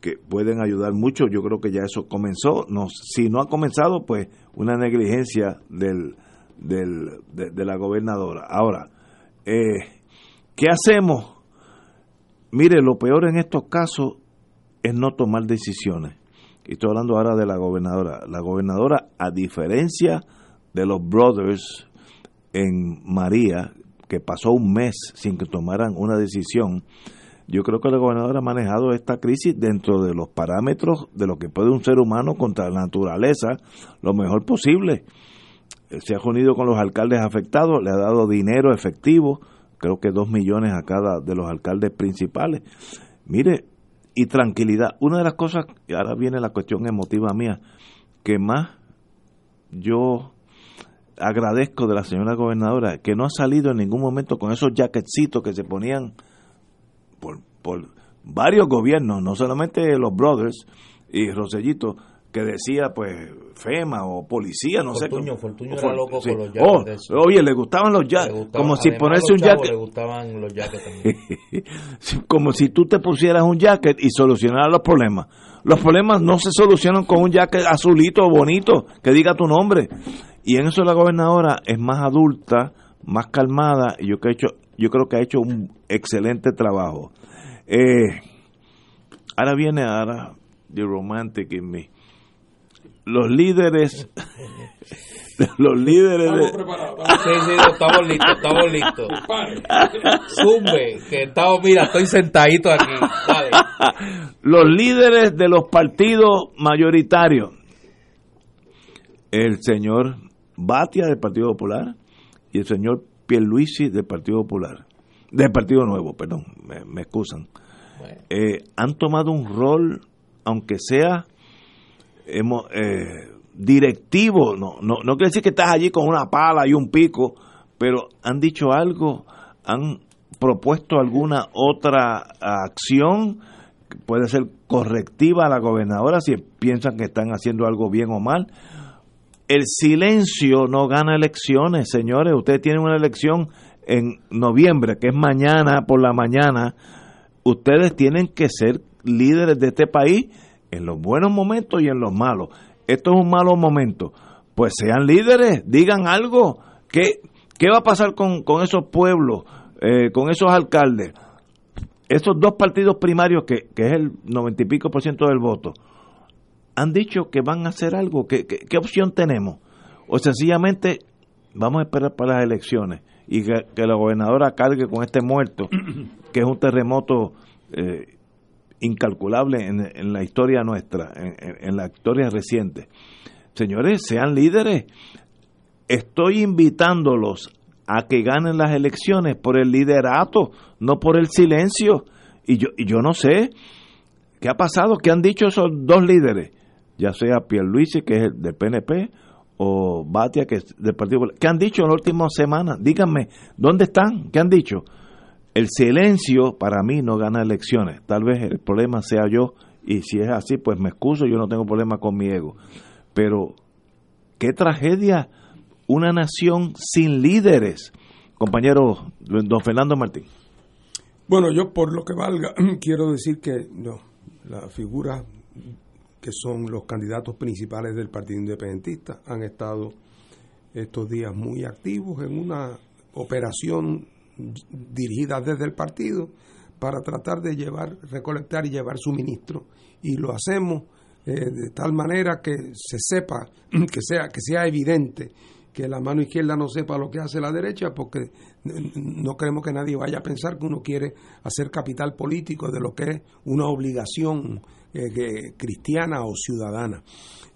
que pueden ayudar mucho. Yo creo que ya eso comenzó. No, si no ha comenzado, pues una negligencia del, del, de, la gobernadora. Ahora, eh, ¿qué hacemos? Mire, lo peor en estos casos es no tomar decisiones. Y estoy hablando ahora de la gobernadora. La gobernadora, a diferencia de los brothers en María, que pasó un mes sin que tomaran una decisión, yo creo que la gobernadora ha manejado esta crisis dentro de los parámetros de lo que puede un ser humano contra la naturaleza lo mejor posible. Eh, se ha unido con los alcaldes afectados, le ha dado dinero efectivo, creo que dos millones a cada de los alcaldes principales. Mire, y tranquilidad. Una de las cosas, y ahora viene la cuestión emotiva mía, que más yo agradezco de la señora gobernadora, que no ha salido en ningún momento con esos jaquecitos que se ponían por, por varios gobiernos, no solamente los Brothers y Rosellito, que decía pues FEMA o policía, no sé. Fortuño era loco con los oh, Oye, le gustaban los jackets, como si ponerse un jacket. Le gustaban los jackets también. como si tú te pusieras un jacket y solucionaras los problemas. Los problemas no se solucionan con un jacket azulito bonito que diga tu nombre. Y en eso la gobernadora es más adulta, más calmada, y yo que he hecho yo creo que ha hecho un excelente trabajo. Eh, ahora viene ahora The Romantic in Me. Los líderes, los líderes de... Sí, sí, estamos listos, estamos listos. Zumbe, que estamos, mira, estoy sentadito aquí. Los líderes de los partidos mayoritarios. El señor Batia del Partido Popular y el señor Pierluisi del Partido Popular, del Partido Nuevo, perdón, me, excusan, eh, han tomado un rol, aunque sea hemos, eh, directivo, no, no, no quiere decir que estás allí con una pala y un pico, pero han dicho algo, han propuesto alguna otra acción, puede ser correctiva a la gobernadora si piensan que están haciendo algo bien o mal, el silencio no gana elecciones, señores. Ustedes tienen una elección en noviembre, que es mañana por la mañana. Ustedes tienen que ser líderes de este país en los buenos momentos y en los malos. Esto es un malo momento. Pues sean líderes, digan algo. ¿Qué, qué va a pasar con, esos pueblos, eh, con esos alcaldes? Esos dos partidos primarios, que, que es el noventa y pico por ciento del voto, han dicho que van a hacer algo. ¿Qué, qué, opción tenemos? O sencillamente vamos a esperar para las elecciones y que, la gobernadora cargue con este muerto, que es un terremoto eh, incalculable en, la historia nuestra, en, la historia reciente. Señores, sean líderes. Estoy invitándolos a que ganen las elecciones por el liderato, no por el silencio. Y yo, y yo no sé qué ha pasado, qué han dicho esos dos líderes, ya sea Pierluisi, que es del PNP, o Batia, que es del Partido Popular. ¿Qué han dicho en la última semana? Díganme, ¿dónde están? ¿Qué han dicho? El silencio para mí no gana elecciones. Tal vez el problema sea yo, y si es así, pues me excuso, yo no tengo problema con mi ego. Pero, qué tragedia una nación sin líderes. Compañero don Fernando Martín. Bueno, yo por lo que valga, quiero decir que no, la figura que son los candidatos principales del Partido Independentista, han estado estos días muy activos en una operación dirigida desde el partido para tratar de llevar, recolectar y llevar suministro. Y lo hacemos eh, de tal manera que se sepa, que sea, que sea evidente que la mano izquierda no sepa lo que hace la derecha, porque no queremos que nadie vaya a pensar que uno quiere hacer capital político de lo que es una obligación eh, cristiana o ciudadana.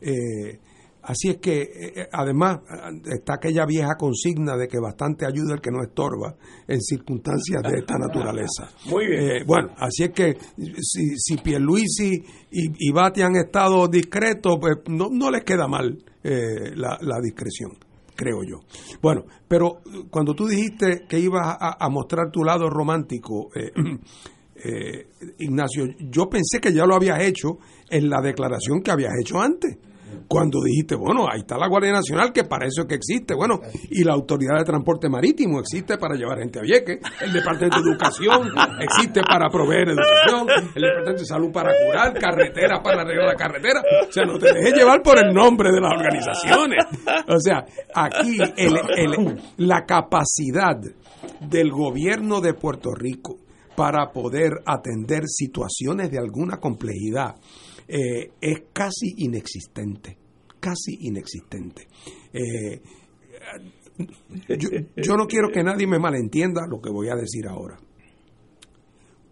Eh, así es que, eh, además, está aquella vieja consigna de que bastante ayuda el que no estorba en circunstancias de esta naturaleza. Muy bien. bueno, así es que si, si Pierluisi y, y Bati han estado discretos, pues no, no les queda mal la discreción creo yo. Bueno, pero cuando tú dijiste que ibas a, mostrar tu lado romántico, eh, eh, Ignacio, yo pensé que ya lo habías hecho en la declaración que habías hecho antes cuando dijiste, bueno, ahí está la Guardia Nacional, que para eso es que existe, bueno, y la Autoridad de Transporte Marítimo existe para llevar gente a Vieques, el Departamento de Educación existe para proveer educación, el Departamento de Salud para curar, carreteras para arreglar la carretera, o sea, no te dejes llevar por el nombre de las organizaciones. O sea, aquí la capacidad del gobierno de Puerto Rico para poder atender situaciones de alguna complejidad eh, es casi inexistente, casi inexistente. Eh, yo, no quiero que nadie me malentienda lo que voy a decir ahora.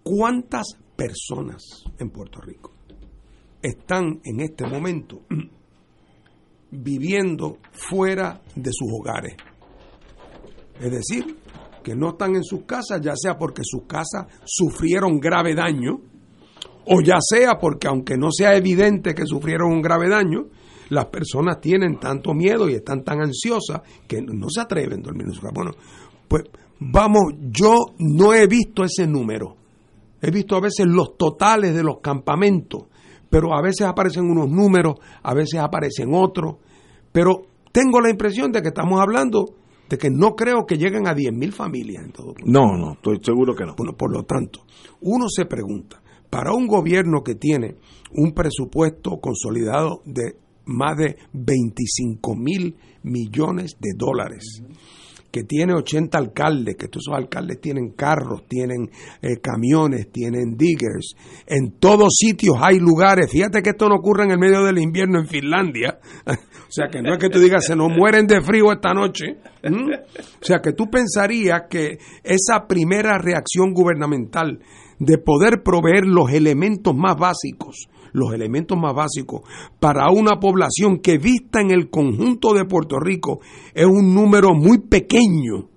¿Cuántas personas en Puerto Rico están en este momento viviendo fuera de sus hogares? Es decir, que no están en sus casas, ya sea porque sus casas sufrieron grave daño, o ya sea porque aunque no sea evidente que sufrieron un grave daño, las personas tienen tanto miedo y están tan ansiosas que no se atreven a dormir en su casa. Bueno, pues vamos, yo no he visto ese número. He visto a veces los totales de los campamentos, pero a veces aparecen unos números, a veces aparecen otros, pero tengo la impresión de que estamos hablando de que no creo que lleguen a 10.000 familias en todo. No, no, estoy seguro que no. Bueno, por lo tanto, uno se pregunta, para un gobierno que tiene un presupuesto consolidado de más de 25 mil millones de dólares, que tiene 80 alcaldes, que todos esos alcaldes tienen carros, tienen eh, camiones, tienen diggers, en todos sitios hay lugares, fíjate que esto no ocurre en el medio del invierno en Finlandia, o sea que no es que tú digas se nos mueren de frío esta noche, o sea que tú pensarías que esa primera reacción gubernamental de poder proveer los elementos más básicos, los elementos más básicos para una población que vista en el conjunto de Puerto Rico es un número muy pequeño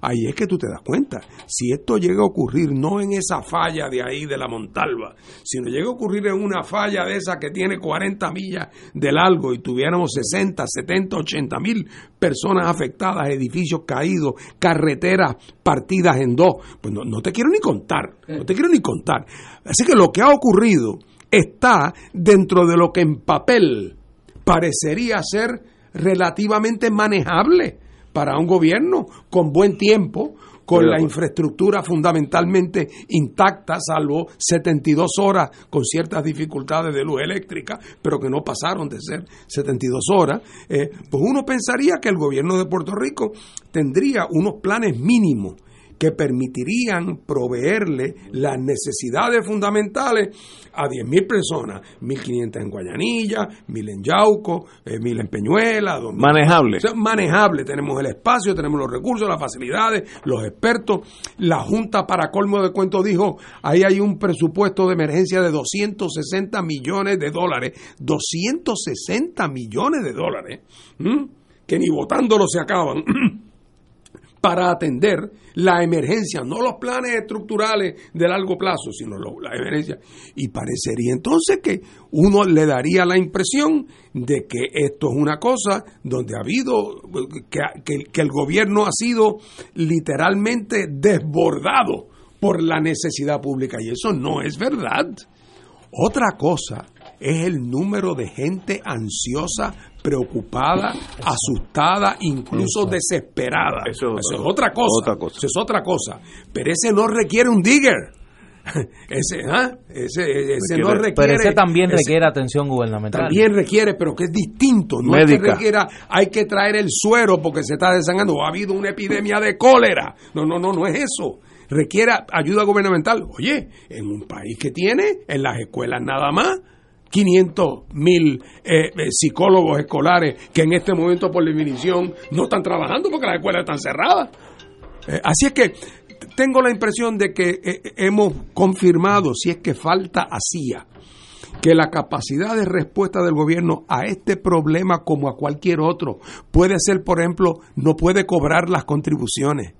Ahí es que tú te das cuenta. Si esto llega a ocurrir no en esa falla de ahí de la Montalva, sino llega a ocurrir en una falla de esa que tiene 40 millas de largo y tuviéramos 60, 70, 80 mil personas afectadas, edificios caídos, carreteras partidas en dos, pues no, no te quiero ni contar, no te quiero ni contar. Así que lo que ha ocurrido está dentro de lo que en papel parecería ser relativamente manejable para un gobierno con buen tiempo, con la infraestructura fundamentalmente intacta, salvo 72 horas con ciertas dificultades de luz eléctrica, pero que no pasaron de ser 72 horas, eh, pues uno pensaría que el gobierno de Puerto Rico tendría unos planes mínimos que permitirían proveerle las necesidades fundamentales a 10.000 personas, 1.500 en Guayanilla, 1.000 en Yauco, 1.000 en Peñuela. 2.000. Manejable. O sea, manejable. Tenemos el espacio, tenemos los recursos, las facilidades, los expertos. La Junta, para colmo de cuento, dijo, ahí hay un presupuesto de emergencia de 260 millones de dólares. 260 millones de dólares. Que ni votándolo se acaban. para atender la emergencia, no los planes estructurales de largo plazo, sino la emergencia. Y parecería entonces que uno le daría la impresión de que esto es una cosa donde ha habido, que el gobierno ha sido literalmente desbordado por la necesidad pública. Y eso no es verdad. Otra cosa es el número de gente ansiosa, preocupada, asustada, incluso desesperada. Eso es Eso es otra- cosa. otra cosa. Eso es otra cosa. Pero ese no requiere un digger. Ese, ¿ah? ese, ese no Requiere-. Pero ese también ese requiere atención gubernamental. También requiere, pero que es distinto. No es que Médica. requiera, hay que traer el suero porque se está desangrando o ha habido una epidemia de cólera. No, no, no, no es eso. Requiere ayuda gubernamental. Oye, en un país que tiene en las escuelas nada más 500 mil eh, eh, psicólogos escolares que en este momento por definición no están trabajando porque las escuelas están cerradas. Eh, así es que tengo la impresión de que hemos confirmado, si es que falta hacía, que la capacidad de respuesta del gobierno a este problema como a cualquier otro puede ser, por ejemplo, no puede cobrar las contribuciones.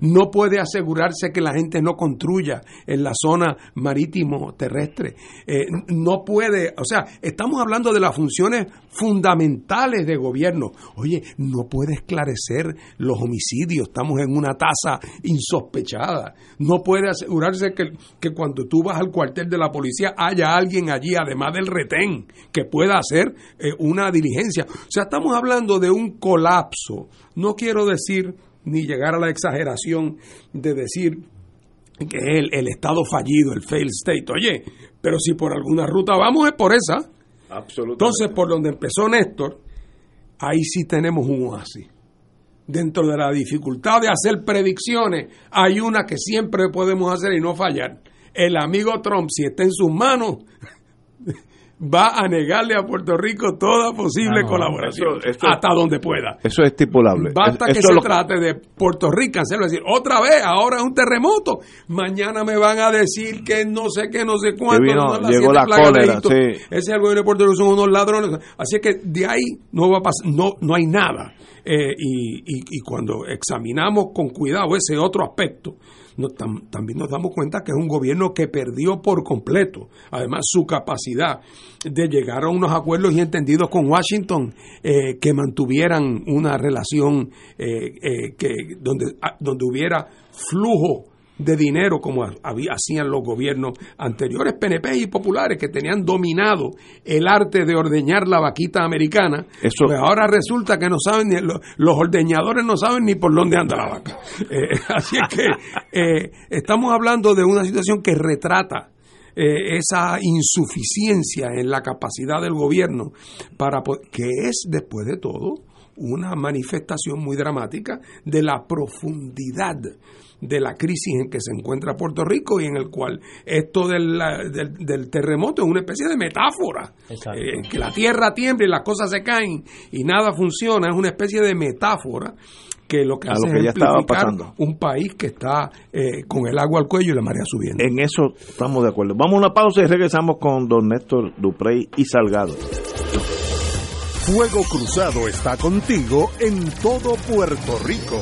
No puede asegurarse que la gente no construya en la zona marítimo terrestre. Eh, no puede, o sea, estamos hablando de las funciones fundamentales de gobierno. Oye, no puede esclarecer los homicidios. Estamos en una tasa insospechada. No puede asegurarse que, que cuando tú vas al cuartel de la policía haya alguien allí, además del retén, que pueda hacer eh, una diligencia. O sea, estamos hablando de un colapso. No quiero decir ni llegar a la exageración de decir que es el, el estado fallido, el failed state. Oye, pero si por alguna ruta vamos es por esa. Absolutamente. Entonces, por donde empezó Néstor, ahí sí tenemos un oasis. Dentro de la dificultad de hacer predicciones, hay una que siempre podemos hacer y no fallar. El amigo Trump, si está en sus manos, va a negarle a Puerto Rico toda posible Ah, no, colaboración, eso- eso- hasta donde pueda. Eso es estipulable. Basta Es- que se lo- trate de Puerto Rico, hacerlo decir, otra vez, ahora es un terremoto. Mañana me van a decir que no sé qué, no sé cuánto. vino- no, las llegó la cólera, sí. Ese es el gobierno de Puerto Rico, son unos ladrones. Así es que de ahí no va a pasar, no, no hay nada. Eh, y, y- y cuando examinamos con cuidado ese otro aspecto, también nos damos cuenta que es un gobierno que perdió por completo, además, su capacidad de llegar a unos acuerdos y entendidos con Washington eh, que mantuvieran una relación eh, eh, que donde, ah, donde hubiera flujo de dinero como hacían los gobiernos anteriores, PNP y populares, que tenían dominado el arte de ordeñar la vaquita americana. Eso- pues ahora resulta que no saben, ni, los, ordeñadores no saben ni por dónde anda la vaca. Eh, así es que eh, estamos hablando de una situación que retrata eh, esa insuficiencia en la capacidad del gobierno para que es después de todo una manifestación muy dramática de la profundidad de la crisis en que se encuentra Puerto Rico y en el cual esto del, del, del terremoto es una especie de metáfora. Exacto. Eh, que la tierra tiembla y las cosas se caen y nada funciona, es una especie de metáfora que lo que A hace lo que es ya estaba ejemplificar pasando. un país que está eh, con el agua al cuello y la marea subiendo. En eso estamos de acuerdo. Vamos a una pausa y regresamos con don Néstor Duprey y Salgado. Fuego Cruzado está contigo en todo Puerto Rico.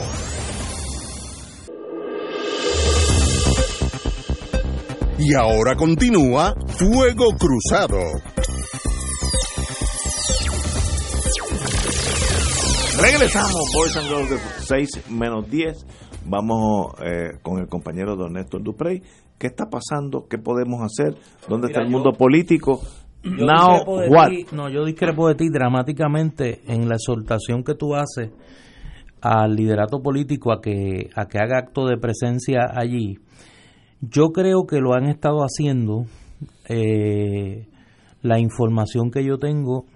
Y ahora continúa Fuego Cruzado. Regresamos, Boys and Girls de 6 menos 10. Vamos eh, con el compañero don Néstor Duprey. ¿Qué está pasando? ¿Qué podemos hacer? ¿Dónde está el mundo yo- político? Yo Now, what? ti- no, yo discrepo de ti dramáticamente en la exhortación que tú haces al liderato político a que, a que haga acto de presencia allí. Yo creo que lo han estado haciendo. eh, la información que yo tengo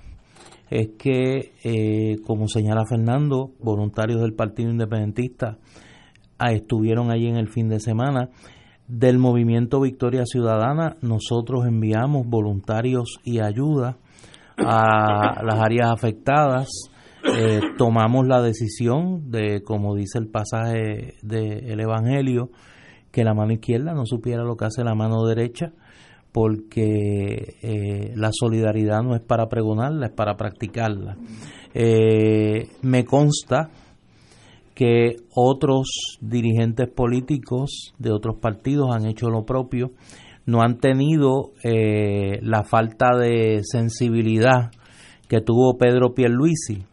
es que, eh, como señala Fernando, voluntarios del Partido Independentista ah, estuvieron allí en el fin de semana. Del movimiento Victoria Ciudadana, nosotros enviamos voluntarios y ayuda a las áreas afectadas. Eh, tomamos la decisión de, como dice el pasaje del Evangelio, que la mano izquierda no supiera lo que hace la mano derecha, porque eh, la solidaridad no es para pregonarla, es para practicarla. Eh, me consta que otros dirigentes políticos de otros partidos han hecho lo propio, no han tenido eh, la falta de sensibilidad que tuvo Pedro Pierluisi,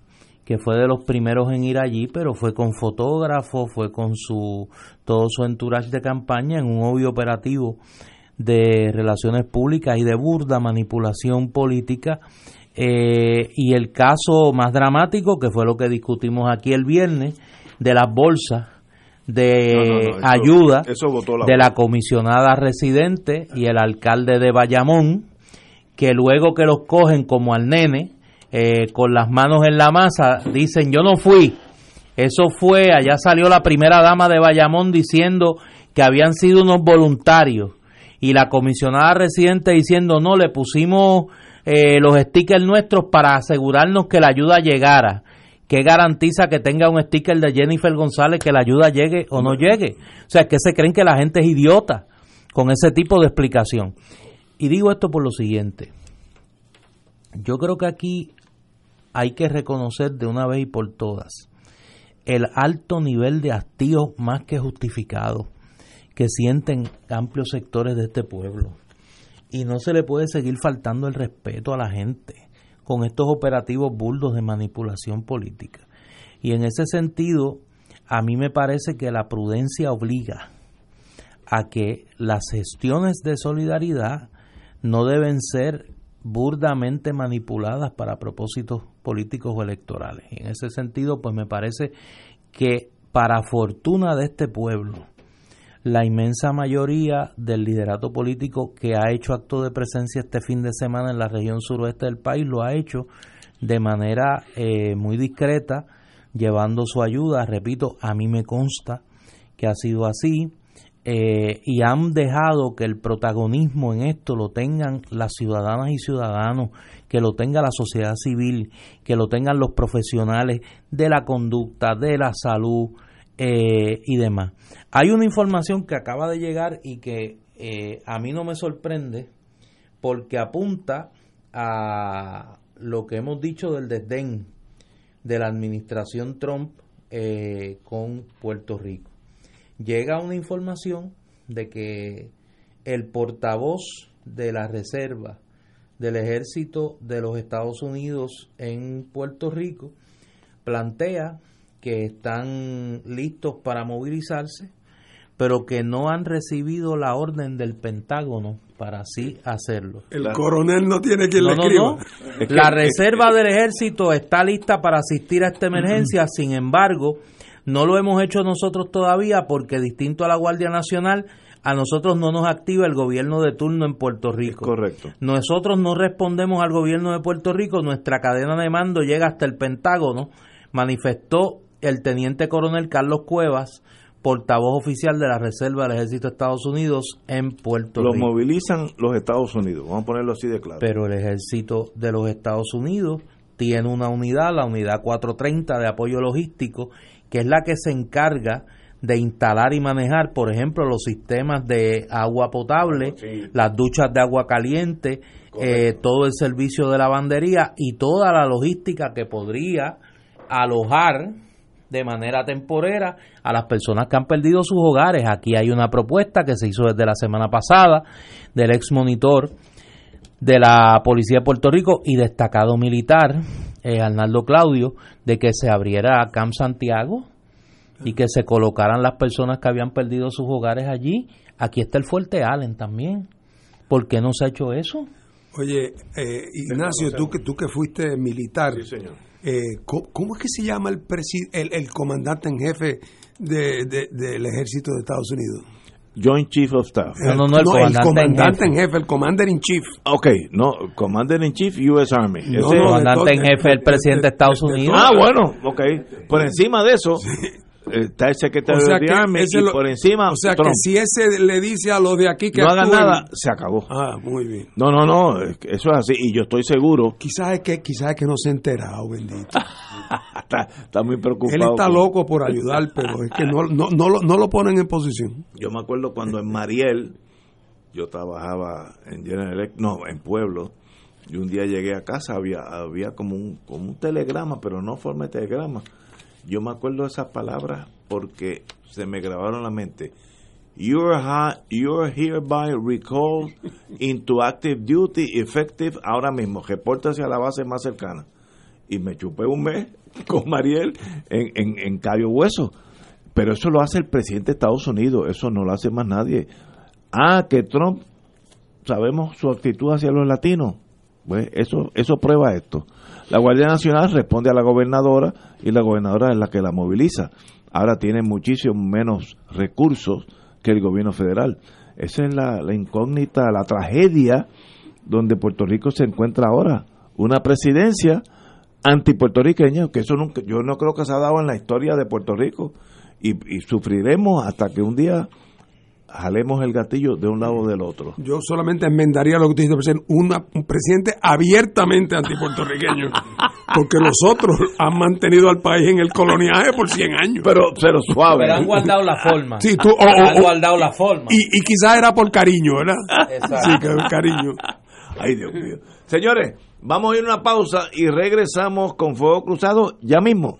que fue de los primeros en ir allí, pero fue con fotógrafo, fue con su todo su entourage de campaña en un obvio operativo de relaciones públicas y de burda manipulación política. Eh, y el caso más dramático, que fue lo que discutimos aquí el viernes, de las bolsas de ayuda de la comisionada residente y el alcalde de Bayamón, que luego que los cogen como al nene, eh, con las manos en la masa, dicen yo no fui. Eso fue, allá salió la primera dama de Bayamón diciendo que habían sido unos voluntarios y la comisionada residente diciendo no, le pusimos eh, los stickers nuestros para asegurarnos que la ayuda llegara. ¿Qué garantiza que tenga un sticker de Jennifer González que la ayuda llegue o no llegue? O sea, es que se creen que la gente es idiota con ese tipo de explicación. Y digo esto por lo siguiente. Yo creo que aquí hay que reconocer de una vez y por todas el alto nivel de hastío más que justificado que sienten amplios sectores de este pueblo. Y no se le puede seguir faltando el respeto a la gente con estos operativos burdos de manipulación política. Y en ese sentido, a mí me parece que la prudencia obliga a que las gestiones de solidaridad no deben ser burdamente manipuladas para propósitos políticos o electorales. En ese sentido, pues me parece que para fortuna de este pueblo, la inmensa mayoría del liderato político que ha hecho acto de presencia este fin de semana en la región suroeste del país lo ha hecho de manera eh, muy discreta, llevando su ayuda. Repito, a mí me consta que ha sido así. Eh, y han dejado que el protagonismo en esto lo tengan las ciudadanas y ciudadanos, que lo tenga la sociedad civil, que lo tengan los profesionales de la conducta, de la salud, eh, y demás. Hay una información que acaba de llegar y que eh, a mí no me sorprende porque apunta a lo que hemos dicho del desdén de la administración Trump eh, con Puerto Rico. Llega una información de que el portavoz de la Reserva del Ejército de los Estados Unidos en Puerto Rico plantea que están listos para movilizarse, pero que no han recibido la orden del Pentágono para así hacerlo. El coronel no tiene quien le escriba. La reserva del ejército está lista para asistir a esta emergencia, sin embargo, no lo hemos hecho nosotros todavía porque distinto a la Guardia Nacional, a nosotros no nos activa el gobierno de turno en Puerto Rico. correcto. Nosotros no respondemos al gobierno de Puerto Rico, nuestra cadena de mando llega hasta el Pentágono, manifestó el teniente coronel Carlos Cuevas, portavoz oficial de la Reserva del Ejército de Estados Unidos en Puerto Rico. Lo movilizan los Estados Unidos, vamos a ponerlo así de claro. Pero el Ejército de los Estados Unidos tiene una unidad, la unidad 430 de apoyo logístico, que es la que se encarga de instalar y manejar, por ejemplo, los sistemas de agua potable, las duchas de agua caliente, eh, todo el servicio de lavandería y toda la logística que podría alojar de manera temporera a las personas que han perdido sus hogares. Aquí hay una propuesta que se hizo desde la semana pasada del ex monitor de la Policía de Puerto Rico y destacado militar, eh, Arnaldo Claudio, de que se abriera Camp Santiago y que se colocaran las personas que habían perdido sus hogares allí. Aquí está el Fuerte Allen también. ¿Por qué no se ha hecho eso? Oye, eh, Ignacio, tú que, tú que fuiste militar, sí, señor eh, ¿cómo, es que se llama el, el, el comandante en jefe de, del ejército de Estados Unidos? Joint Chief of Staff. No, no, no, el, comandante, en, jefe. el Commander in Chief. Ok, no, Commander in Chief, U.S. Army. No, el comandante en jefe, el presidente de, Estados Unidos. ah, bueno, ok. Por encima de eso, está el secretario O sea de que Army ese y lo- por encima O sea que si ese le dice a los de aquí que no hagan actúen- nada, se acabó. Ah, muy bien. No, no, no, eso es así y yo estoy seguro, Quizás es que quizás es que no se ha enterado, bendito. está, está muy preocupado. Él está loco por ayudar, pero es que no, no, no, lo, no lo ponen en posición. Yo me acuerdo cuando en Mariel, yo trabajaba en General Electric, no, en Pueblo, y un día llegué a casa, había, había como, un, como un telegrama, pero no forma de telegrama. Yo me acuerdo de esas palabras porque se me grabaron la mente. You're, ha- you're hereby recalled into active duty effective ahora mismo. Repórtase a la base más cercana. Y me chupé un mes con Mariel en, en, en Hueso. Pero eso lo hace el presidente de Estados Unidos, eso no lo hace más nadie. Ah, que Trump, sabemos su actitud hacia los latinos. Pues eso, eso prueba esto. La Guardia Nacional responde a la gobernadora y la gobernadora es la que la moviliza. Ahora tiene muchísimo menos recursos que el gobierno federal. Esa es la, la incógnita, la tragedia donde Puerto Rico se encuentra ahora. Una presidencia antipuertorriqueña, que eso nunca, yo no creo que se ha dado en la historia de Puerto Rico. Y, y sufriremos hasta que un día jalemos el gatillo de un lado o del otro. Yo solamente enmendaría lo que usted dice, presidente, una- un presidente abiertamente antipuertorriqueño, porque los otros han mantenido al país en el coloniaje por 100 años. Pero, pero suave. Pero han guardado la forma. Sí, tú- o- o- han o- guardado la forma. y, y quizás era por cariño, ¿verdad? Exacto. Sí, que cariño. Ay, Dios mío. Señores, vamos a ir a una pausa y regresamos con Fuego Cruzado ya mismo.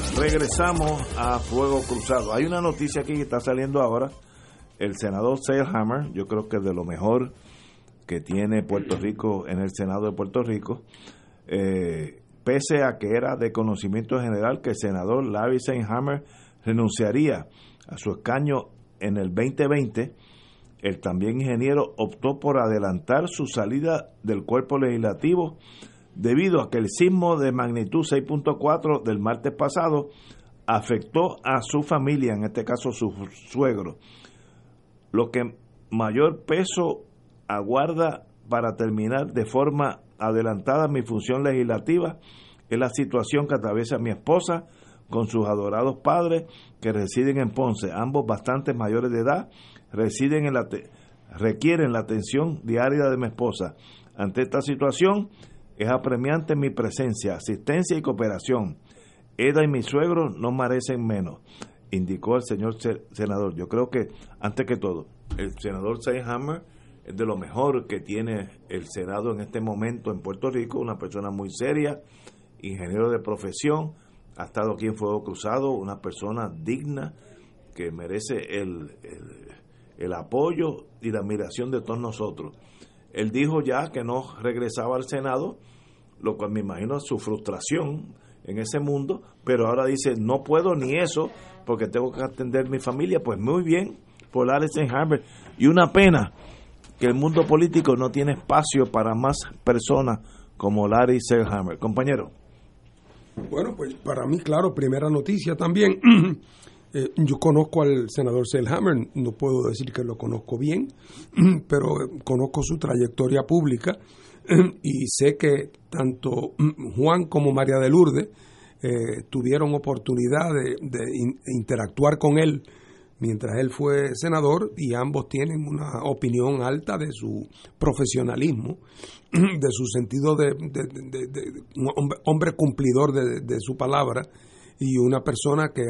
regresamos a Fuego Cruzado. Hay una noticia aquí que está saliendo ahora. El senador Hammer, yo creo que de lo mejor que tiene Puerto Rico en el Senado de Puerto Rico, eh, pese a que era de conocimiento general que el senador Larry Hammer renunciaría a su escaño en el 2020, el también ingeniero optó por adelantar su salida del cuerpo legislativo debido a que el sismo de magnitud 6.4 del martes pasado afectó a su familia, en este caso su suegro. Lo que mayor peso aguarda para terminar de forma adelantada mi función legislativa es la situación que atraviesa mi esposa con sus adorados padres que residen en Ponce, ambos bastante mayores de edad, residen en la requieren la atención diaria de mi esposa. Ante esta situación es apremiante mi presencia, asistencia y cooperación. Eda y mi suegro no merecen menos, indicó el señor se- senador. Yo creo que, antes que todo, el senador Hammer es de lo mejor que tiene el Senado en este momento en Puerto Rico, una persona muy seria, ingeniero de profesión, ha estado aquí en Fuego Cruzado, una persona digna que merece el, el, el apoyo y la admiración de todos nosotros. Él dijo ya que no regresaba al Senado, lo cual me imagino su frustración en ese mundo, pero ahora dice, no puedo ni eso porque tengo que atender mi familia. Pues muy bien, por Alex Harvard. Y una pena que el mundo político no tiene espacio para más personas como Larry Selhammer. Compañero. Bueno, pues para mí, claro, primera noticia también. Eh, yo conozco al senador Selhammer, no puedo decir que lo conozco bien, pero conozco su trayectoria pública y sé que tanto Juan como María de Lourdes eh, tuvieron oportunidad de, de in- interactuar con él mientras él fue senador y ambos tienen una opinión alta de su profesionalismo, de su sentido de, hombre, cumplidor de, de su palabra y una persona que eh,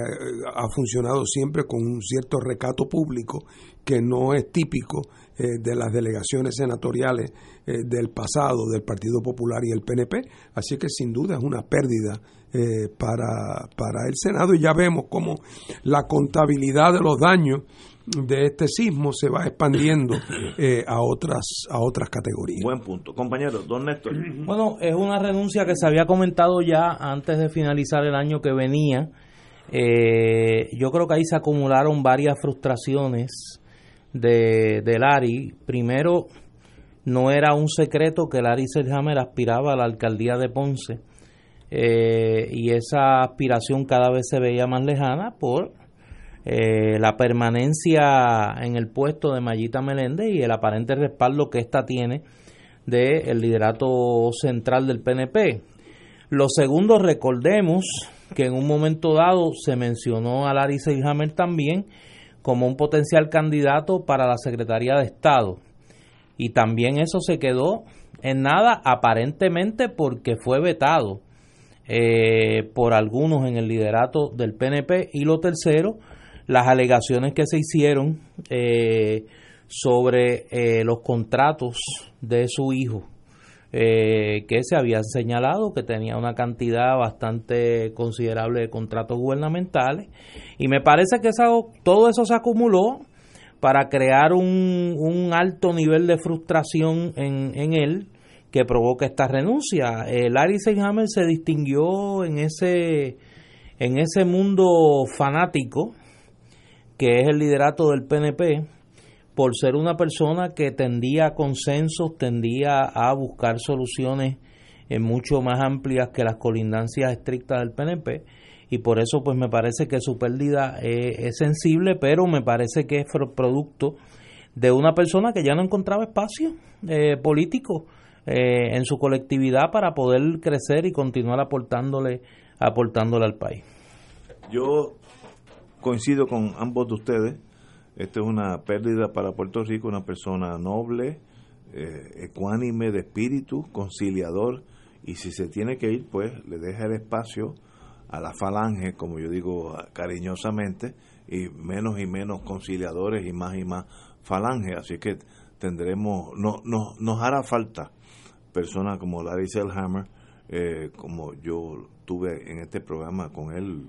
ha funcionado siempre con un cierto recato público que no es típico eh, de las delegaciones senatoriales eh, del pasado del Partido Popular y el PNP. Así que sin duda es una pérdida eh, para, para el Senado y ya vemos cómo la contabilidad de los daños de este sismo se va expandiendo eh, a otras a otras categorías. Buen punto. Compañero, don Néstor. Bueno, es una renuncia que se había comentado ya antes de finalizar el año que venía. Eh, yo creo que ahí se acumularon varias frustraciones de, de. Primero, no era un secreto que Larry Selhammer aspiraba a la alcaldía de Ponce eh, y esa aspiración cada vez se veía más lejana por eh, la permanencia en el puesto de Mayita Meléndez y el aparente respaldo que ésta tiene del liderato central del PNP. Lo segundo, recordemos que en un momento dado se mencionó a Larry Selhammer también como un potencial candidato para la Secretaría de Estado. Y también eso se quedó en nada, aparentemente porque fue vetado eh, por algunos en el liderato del PNP. Y lo tercero, las alegaciones que se hicieron eh, sobre eh, los contratos de su hijo, que se habían señalado que tenía una cantidad bastante considerable de contratos gubernamentales. Y me parece que todo eso se acumuló para crear un, un alto nivel de frustración en, en él que provoca esta renuncia. Eh, Larry Seinhammer se distinguió en ese, en ese mundo fanático que es el liderato del PNP por ser una persona que tendía a consensos, tendía a buscar soluciones eh, mucho más amplias que las colindancias estrictas del PNP y por eso pues me parece que su pérdida eh, es sensible, pero me parece que es producto de una persona que ya no encontraba espacio eh, político eh, en su colectividad para poder crecer y continuar aportándole aportándole al país. Yo coincido con ambos de ustedes. Esta es una pérdida para Puerto Rico, una persona noble, ecuánime de espíritu, conciliador, y si se tiene que ir, pues le deja el espacio a la falange, como yo digo cariñosamente, y menos y menos conciliadores y más y más falange. Así que tendremos, no, no, nos hará falta personas como Larry Selhammer, eh, como yo tuve en este programa con él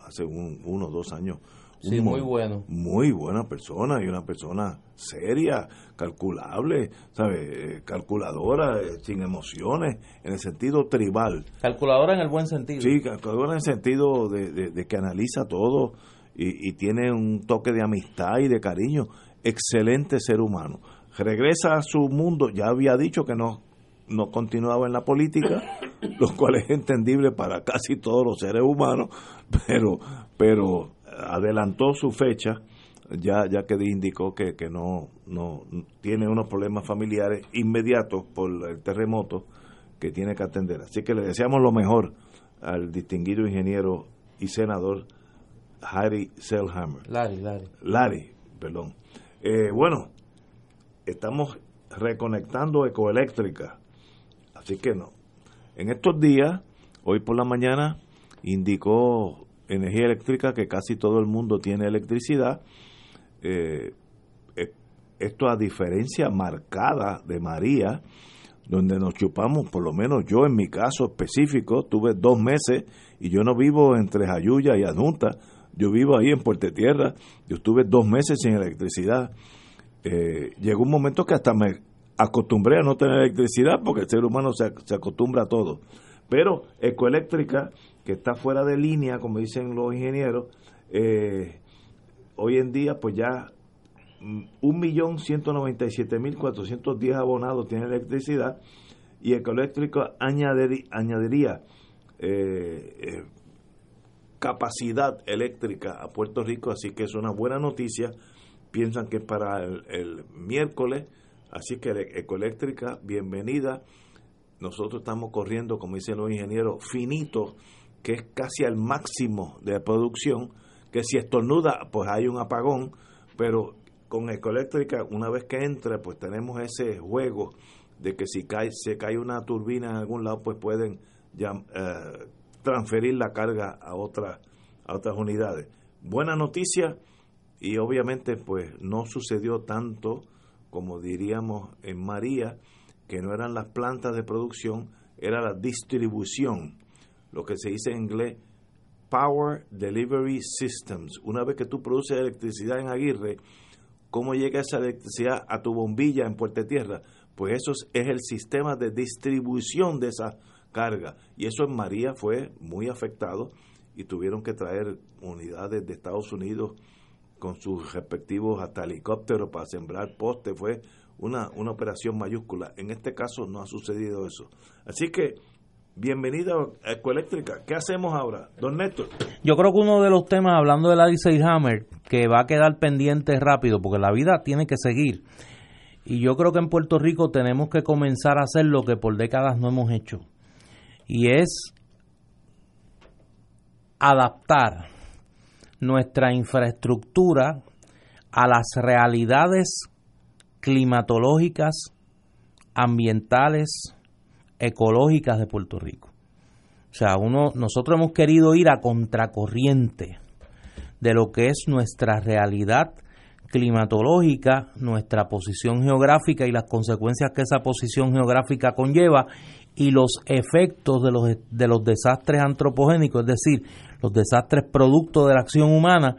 hace un, uno o dos años, Sí, muy, bueno. Muy buena persona y una persona seria, calculable, ¿sabe? Calculadora, eh, sin emociones, en el sentido tribal. Calculadora en el buen sentido. Sí, calculadora en el sentido de, que analiza todo y, tiene un toque de amistad y de cariño. Excelente ser humano. Regresa a su mundo, ya había dicho que no no continuaba en la política, lo cual es entendible para casi todos los seres humanos, pero pero adelantó su fecha, ya, ya que indicó que, que no, no tiene unos problemas familiares inmediatos por el terremoto que tiene que atender. Así que le deseamos lo mejor al distinguido ingeniero y senador Harry Selhammer. Larry, Larry. Larry, perdón. Eh, bueno, estamos reconectando Ecoeléctrica, así que no. En estos días, hoy por la mañana, indicó energía eléctrica que casi todo el mundo tiene electricidad. Eh, eh, esto a diferencia marcada de María, donde nos chupamos, por lo menos yo en mi caso específico, tuve dos meses y yo no vivo entre Jayuya y Adjunta, yo vivo ahí en Puerto Tierra, yo estuve dos meses sin electricidad. Eh, llegó un momento que hasta me acostumbré a no tener electricidad porque el ser humano se, se acostumbra a todo. Pero Ecoeléctrica que está fuera de línea, como dicen los ingenieros, eh, hoy en día pues ya 1.197.410 abonados tienen electricidad y Ecoeléctrico añadiría, añadiría eh, eh, capacidad eléctrica a Puerto Rico, así que es una buena noticia. Piensan que para el, el miércoles, así que Ecoeléctrica, bienvenida. Nosotros estamos corriendo, como dicen los ingenieros, finito que es casi al máximo de producción, que si estornuda, pues hay un apagón, pero con Ecoeléctrica, una vez que entra, pues tenemos ese juego de que si cae, se cae una turbina en algún lado, pues pueden ya, eh, transferir la carga a, a otras unidades. Buena noticia y obviamente pues no sucedió tanto como diríamos en María, que no eran las plantas de producción, era la distribución lo que se dice en inglés Power Delivery Systems. Una vez que tú produces electricidad en Aguirre, ¿cómo llega esa electricidad a tu bombilla en Puerto Tierra? Pues eso es, el sistema de distribución de esa carga. Y eso en María fue muy afectado y tuvieron que traer unidades de Estados Unidos con sus respectivos hasta helicópteros para sembrar postes. Fue una, una operación mayúscula. En este caso no ha sucedido eso. Así que, bienvenida a Ecoeléctrica. ¿Qué hacemos ahora, don Néstor? Yo creo que uno de los temas, hablando de la Diesel Hammer, que va a quedar pendiente rápido, porque la vida tiene que seguir. Y yo creo que en Puerto Rico tenemos que comenzar a hacer lo que por décadas no hemos hecho. Y es adaptar nuestra infraestructura a las realidades climatológicas, ambientales, ecológicas de Puerto Rico. O sea, uno, nosotros hemos querido ir a contracorriente de lo que es nuestra realidad climatológica, nuestra posición geográfica y las consecuencias que esa posición geográfica conlleva y los efectos de los, de los desastres antropogénicos, es decir, los desastres producto de la acción humana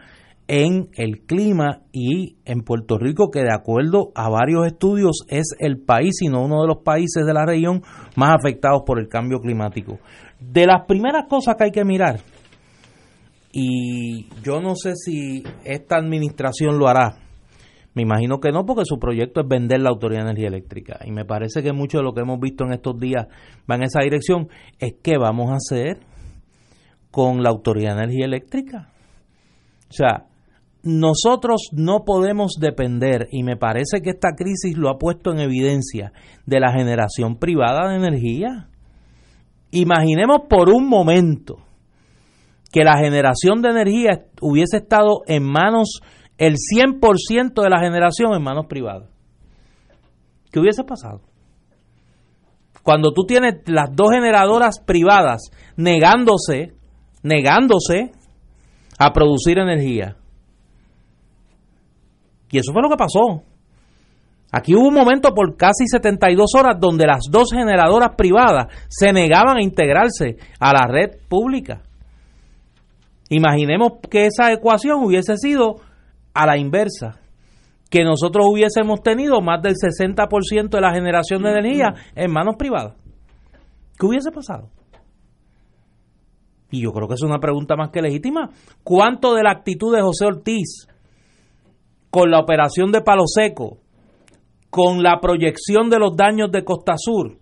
en el clima y en Puerto Rico, que de acuerdo a varios estudios es el país, sino uno de los países de la región más afectados por el cambio climático. De las primeras cosas que hay que mirar, y yo no sé si esta administración lo hará, me imagino que no, porque su proyecto es vender la Autoridad de Energía Eléctrica. Y me parece que mucho de lo que hemos visto en estos días va en esa dirección. Es que vamos a hacer con la Autoridad de Energía Eléctrica. O sea, nosotros no podemos depender, y me parece que esta crisis lo ha puesto en evidencia, de la generación privada de energía. Imaginemos por un momento que la generación de energía hubiese estado en manos, el 100% de la generación en manos privadas. ¿Qué hubiese pasado? Cuando tú tienes las dos generadoras privadas negándose, negándose a producir energía. Y eso fue lo que pasó. Aquí hubo un momento por casi 72 horas donde las dos generadoras privadas se negaban a integrarse a la red pública. Imaginemos que esa ecuación hubiese sido a la inversa, que nosotros hubiésemos tenido más del 60% de la generación de energía en manos privadas. ¿Qué hubiese pasado? Y yo creo que es una pregunta más que legítima. ¿Cuánto de la actitud de José Ortiz con la operación de Palo Seco, con la proyección de los daños de Costa Sur,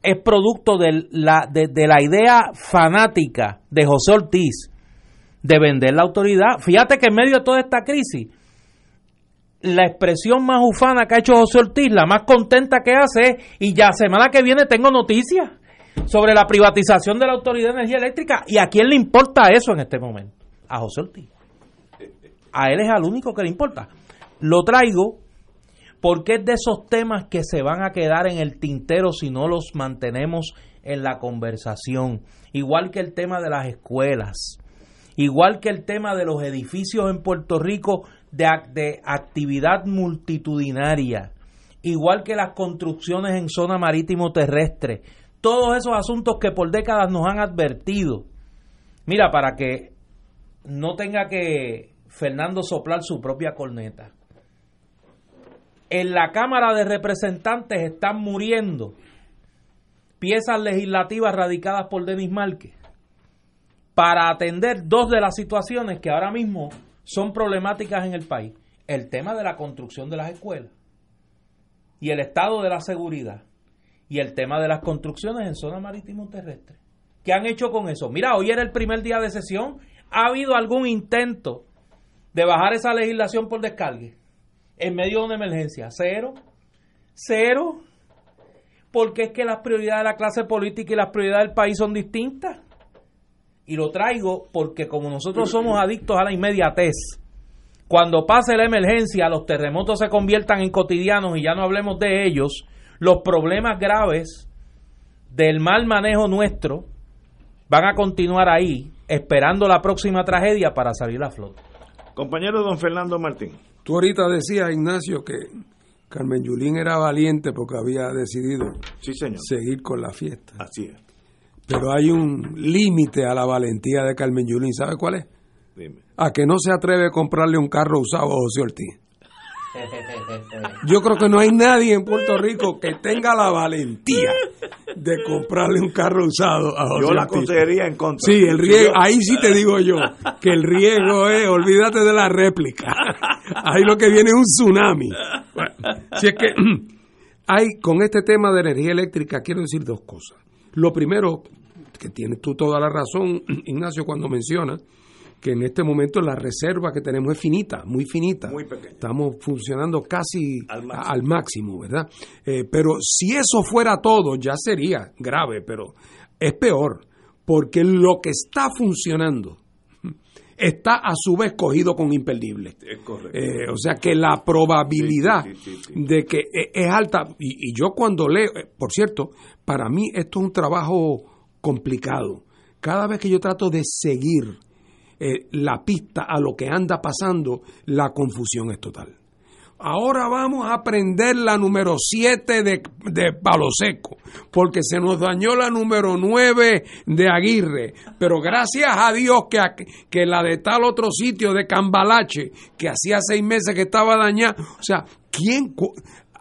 es producto de la, de, la idea fanática de José Ortiz de vender la autoridad. Fíjate que en medio de toda esta crisis, la expresión más ufana que ha hecho José Ortiz, la más contenta que hace y ya semana que viene tengo noticias sobre la privatización de la Autoridad de Energía Eléctrica. ¿Y a quién le importa eso en este momento? A José Ortiz. A él es al único que le importa. Lo traigo porque es de esos temas que se van a quedar en el tintero si no los mantenemos en la conversación. Igual que el tema de las escuelas, igual que el tema de los edificios en Puerto Rico de, de actividad multitudinaria, igual que las construcciones en zona marítimo terrestre, todos esos asuntos que por décadas nos han advertido. Mira, para que no tenga que Fernando soplar su propia corneta en la Cámara de Representantes están muriendo piezas legislativas radicadas por Denis Márquez para atender dos de las situaciones que ahora mismo son problemáticas en el país. El tema de la construcción de las escuelas y el estado de la seguridad y el tema de las construcciones en zona marítimo terrestre. ¿Qué han hecho con eso? Mira, hoy era el primer día de sesión. ¿Ha habido algún intento de bajar esa legislación por descargue? En medio de una emergencia. Cero. Cero. Porque es que las prioridades de la clase política y las prioridades del país son distintas. Y lo traigo porque como nosotros somos adictos a la inmediatez, cuando pase la emergencia, los terremotos se conviertan en cotidianos y ya no hablemos de ellos, los problemas graves del mal manejo nuestro van a continuar ahí, esperando la próxima tragedia para salir a flote. Compañero don Fernando Martín. Tú ahorita decías, Ignacio, que Carmen Yulín era valiente porque había decidido sí, señor. seguir con la fiesta. Así es. Pero hay un límite a la valentía de Carmen Yulín. ¿Sabe cuál es? Dime. A que no se atreve a comprarle un carro usado a José Ortiz. Yo creo que no hay nadie en Puerto Rico que tenga la valentía de comprarle un carro usado a José Yo la consejería en contra. Sí, el riesgo, Yo- ahí sí te digo yo, que el riesgo es, olvídate de la réplica. Ahí lo que viene es un tsunami. Bueno, si es que hay, con este tema de energía eléctrica, quiero decir dos cosas. Lo primero, que tienes tú toda la razón, Ignacio, cuando mencionas que en este momento la reserva que tenemos es finita, muy finita. Muy pequeña. Estamos funcionando casi Al máximo. al máximo, ¿verdad? Eh, pero si eso fuera todo, ya sería grave, pero es peor, porque lo que está funcionando está a su vez cogido con imperdible. Es correcto. Eh, o sea que la probabilidad Sí, sí, sí, sí, sí. de que e- es alta, y, y yo cuando leo, eh, por cierto, para mí esto es un trabajo complicado. Cada vez que yo trato de seguir eh, la pista a lo que anda pasando, la confusión es total. Ahora vamos a aprender la número 7 de, de Palo Seco, porque se nos dañó la número 9 de Aguirre. Pero gracias a Dios que, que la de tal otro sitio de Cambalache, que hacía seis meses que estaba dañada. O sea, ¿quién?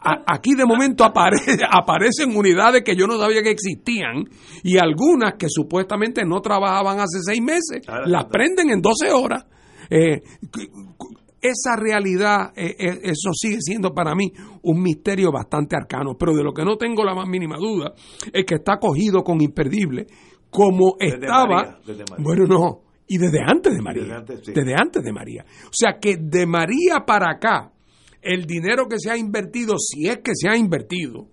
A- Aquí de momento aparece, aparecen unidades que yo no sabía que existían y algunas que supuestamente no trabajaban hace seis meses, las prenden en 12 horas. Eh, esa realidad, eh, eh, eso sigue siendo para mí un misterio bastante arcano, pero de lo que no tengo la más mínima duda es que está cogido con imperdible, como Desde estaba. María, desde María. Bueno, no, y desde antes de María. Desde antes, sí. Desde antes de María. O sea que de María para acá, el dinero que se ha invertido, si es que se ha invertido,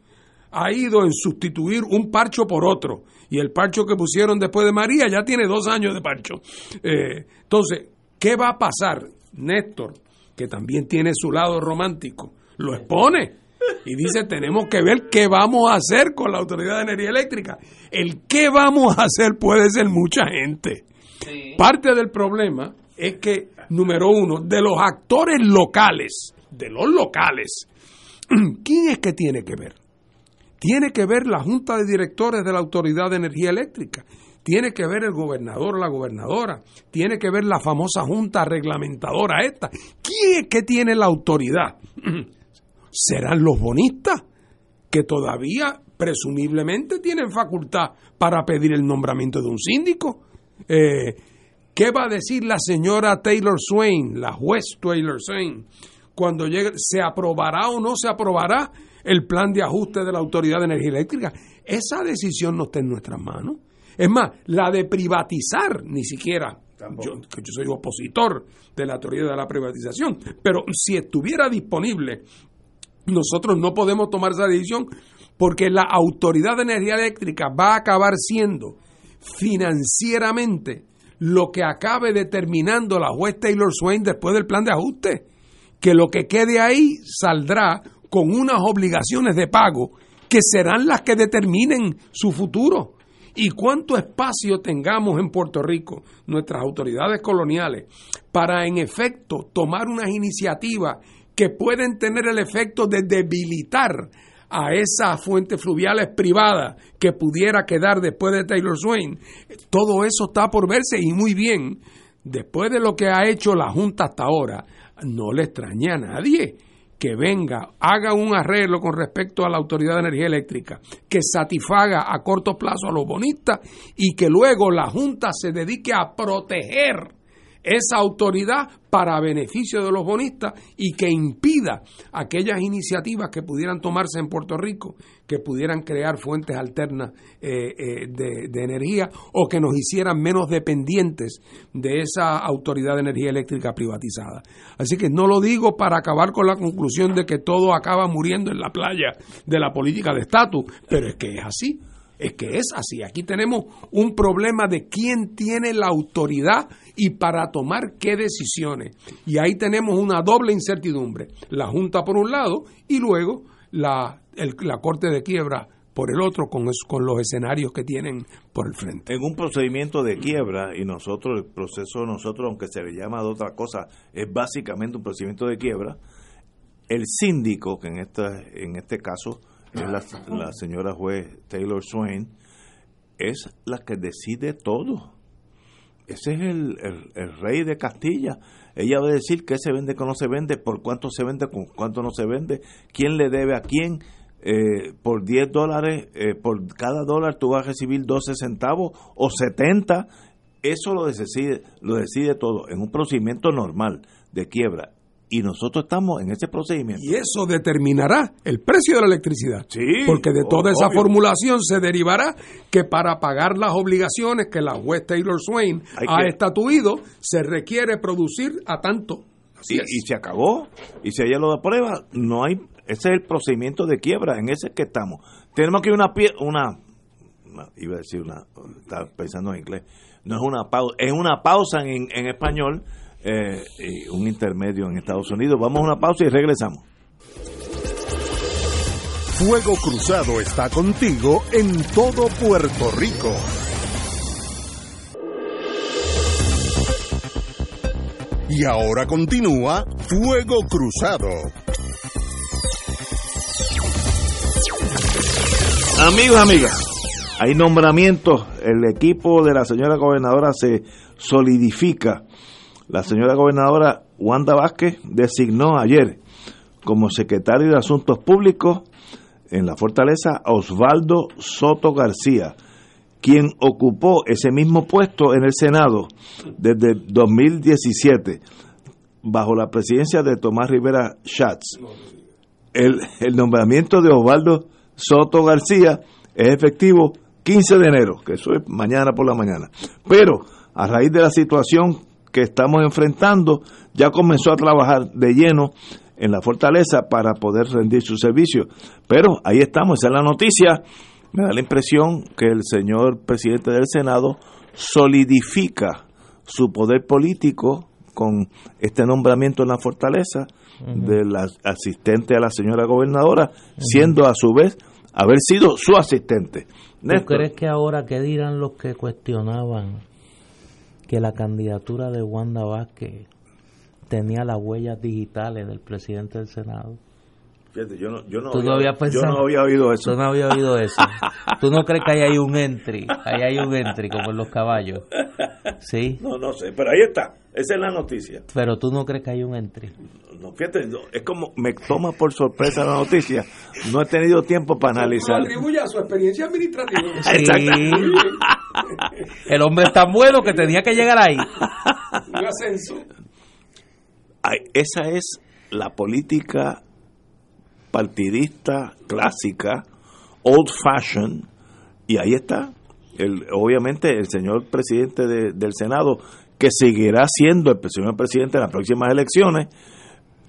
ha ido en sustituir un parcho por otro. Y el parcho que pusieron después de María ya tiene dos años de parcho. Eh, entonces, ¿qué va a pasar? Néstor, que también tiene su lado romántico, lo expone y dice, tenemos que ver qué vamos a hacer con la Autoridad de Energía Eléctrica. El qué vamos a hacer puede ser mucha gente. Parte del problema es que, número uno, de los actores locales, de los locales, ¿quién es que tiene que ver? Tiene que ver la Junta de Directores de la Autoridad de Energía Eléctrica, tiene que ver el gobernador o la gobernadora, tiene que ver la famosa Junta Reglamentadora esta. ¿Quién es que tiene la autoridad? ¿Serán los bonistas? que todavía presumiblemente tienen facultad para pedir el nombramiento de un síndico. Eh, ¿Qué va a decir la señora Taylor Swain, la juez Taylor Swain, cuando llegue? ¿Se aprobará o no se aprobará el plan de ajuste de la Autoridad de Energía Eléctrica? Esa decisión no está en nuestras manos. Es más, la de privatizar, ni siquiera, yo, yo soy opositor de la teoría de la privatización, pero si estuviera disponible nosotros no podemos tomar esa decisión porque la Autoridad de Energía Eléctrica va a acabar siendo financieramente lo que acabe determinando la juez Taylor Swain después del plan de ajuste. Que lo que quede ahí saldrá con unas obligaciones de pago que serán las que determinen su futuro. Y cuánto espacio tengamos en Puerto Rico, nuestras autoridades coloniales, para en efecto tomar unas iniciativas que pueden tener el efecto de debilitar a esas fuentes fluviales privadas que pudiera quedar después de Taylor Swain. Todo eso está por verse y muy bien. Después de lo que ha hecho la Junta hasta ahora, no le extraña a nadie que venga, haga un arreglo con respecto a la Autoridad de Energía Eléctrica, que satisfaga a corto plazo a los bonistas y que luego la Junta se dedique a proteger esa autoridad para beneficio de los bonistas y que impida aquellas iniciativas que pudieran tomarse en Puerto Rico, que pudieran crear fuentes alternas eh, eh, de, de energía o que nos hicieran menos dependientes de esa autoridad de energía eléctrica privatizada. Así que no lo digo para acabar con la conclusión de que todo acaba muriendo en la playa de la política de estatus, pero es que es así. Es que es así. Aquí tenemos un problema de quién tiene la autoridad y para tomar qué decisiones. Y ahí tenemos una doble incertidumbre. La Junta por un lado y luego la, la Corte de Quiebra por el otro con, con los escenarios que tienen por el frente. en un procedimiento de quiebra y nosotros el proceso nosotros aunque se le llama de otra cosa es básicamente un procedimiento de quiebra el síndico que en esta en este caso es la, señora juez Taylor Swain es la que decide todo ese es el, el- el rey de Castilla ella va a decir qué se vende qué no se vende por cuánto se vende con cuánto no se vende quién le debe a quién eh, por 10 dólares, eh, por cada dólar tú vas a recibir 12 centavos o 70. Eso lo decide, lo decide todo en un procedimiento normal de quiebra. Y nosotros estamos en ese procedimiento. Y eso determinará el precio de la electricidad. Sí, Porque de toda esa formulación se derivará que para pagar las obligaciones que la juez Taylor Swain Hay ha que- estatuido, se requiere producir a tanto. Así y, es. y se acabó. Y si ella lo aprueba, no hay. Ese es el procedimiento de quiebra, en ese que estamos. Tenemos que una pie- una, una- iba a decir una, estaba pensando en inglés. No es una pausa, es una pausa en, en español, eh, y un intermedio en Estados Unidos. Vamos a una pausa y regresamos. Fuego Cruzado está contigo en todo Puerto Rico. Y ahora continúa Fuego Cruzado. Amigos, amigas, hay nombramientos. El equipo de la señora gobernadora se solidifica. La señora gobernadora Wanda Vázquez designó ayer como secretario de Asuntos Públicos en la fortaleza a Osvaldo Soto García, quien ocupó ese mismo puesto en el Senado desde 2017 bajo la presidencia de Tomás Rivera Schatz. El, nombramiento de Osvaldo Soto García es efectivo 15 de enero, que eso es mañana por la mañana. Pero a raíz de la situación que estamos enfrentando, ya comenzó a trabajar de lleno en la fortaleza para poder rendir su servicio. Pero ahí estamos, esa es la noticia. Me da la impresión que el señor presidente del Senado solidifica su poder político con este nombramiento en la fortaleza del as- asistente a la señora gobernadora, siendo a su vez haber sido su asistente. ¿Tú Néstor, crees que ahora qué dirán los que cuestionaban que la candidatura de Wanda Vázquez tenía las huellas digitales del presidente del Senado? fíjate, yo no, yo no ¿Tú no había, habías yo pensado? no había oído eso. Tú no habías oído eso. ¿Tú no crees que ahí hay un entry? Ahí hay un entry como en los caballos. Sí, No, no sé, pero ahí está. Esa es la noticia. pero tú no crees que hay un entry. No, fíjate, no, es como me toma por sorpresa la noticia. No he tenido tiempo para Lo analizar. atribuye a su experiencia administrativa. Sí. El hombre es tan bueno que tenía que llegar ahí. Un ascenso. Ay, esa es la política partidista clásica, old fashioned, y ahí está. El, obviamente el señor presidente de- del Senado, que seguirá siendo el señor presidente en las próximas elecciones,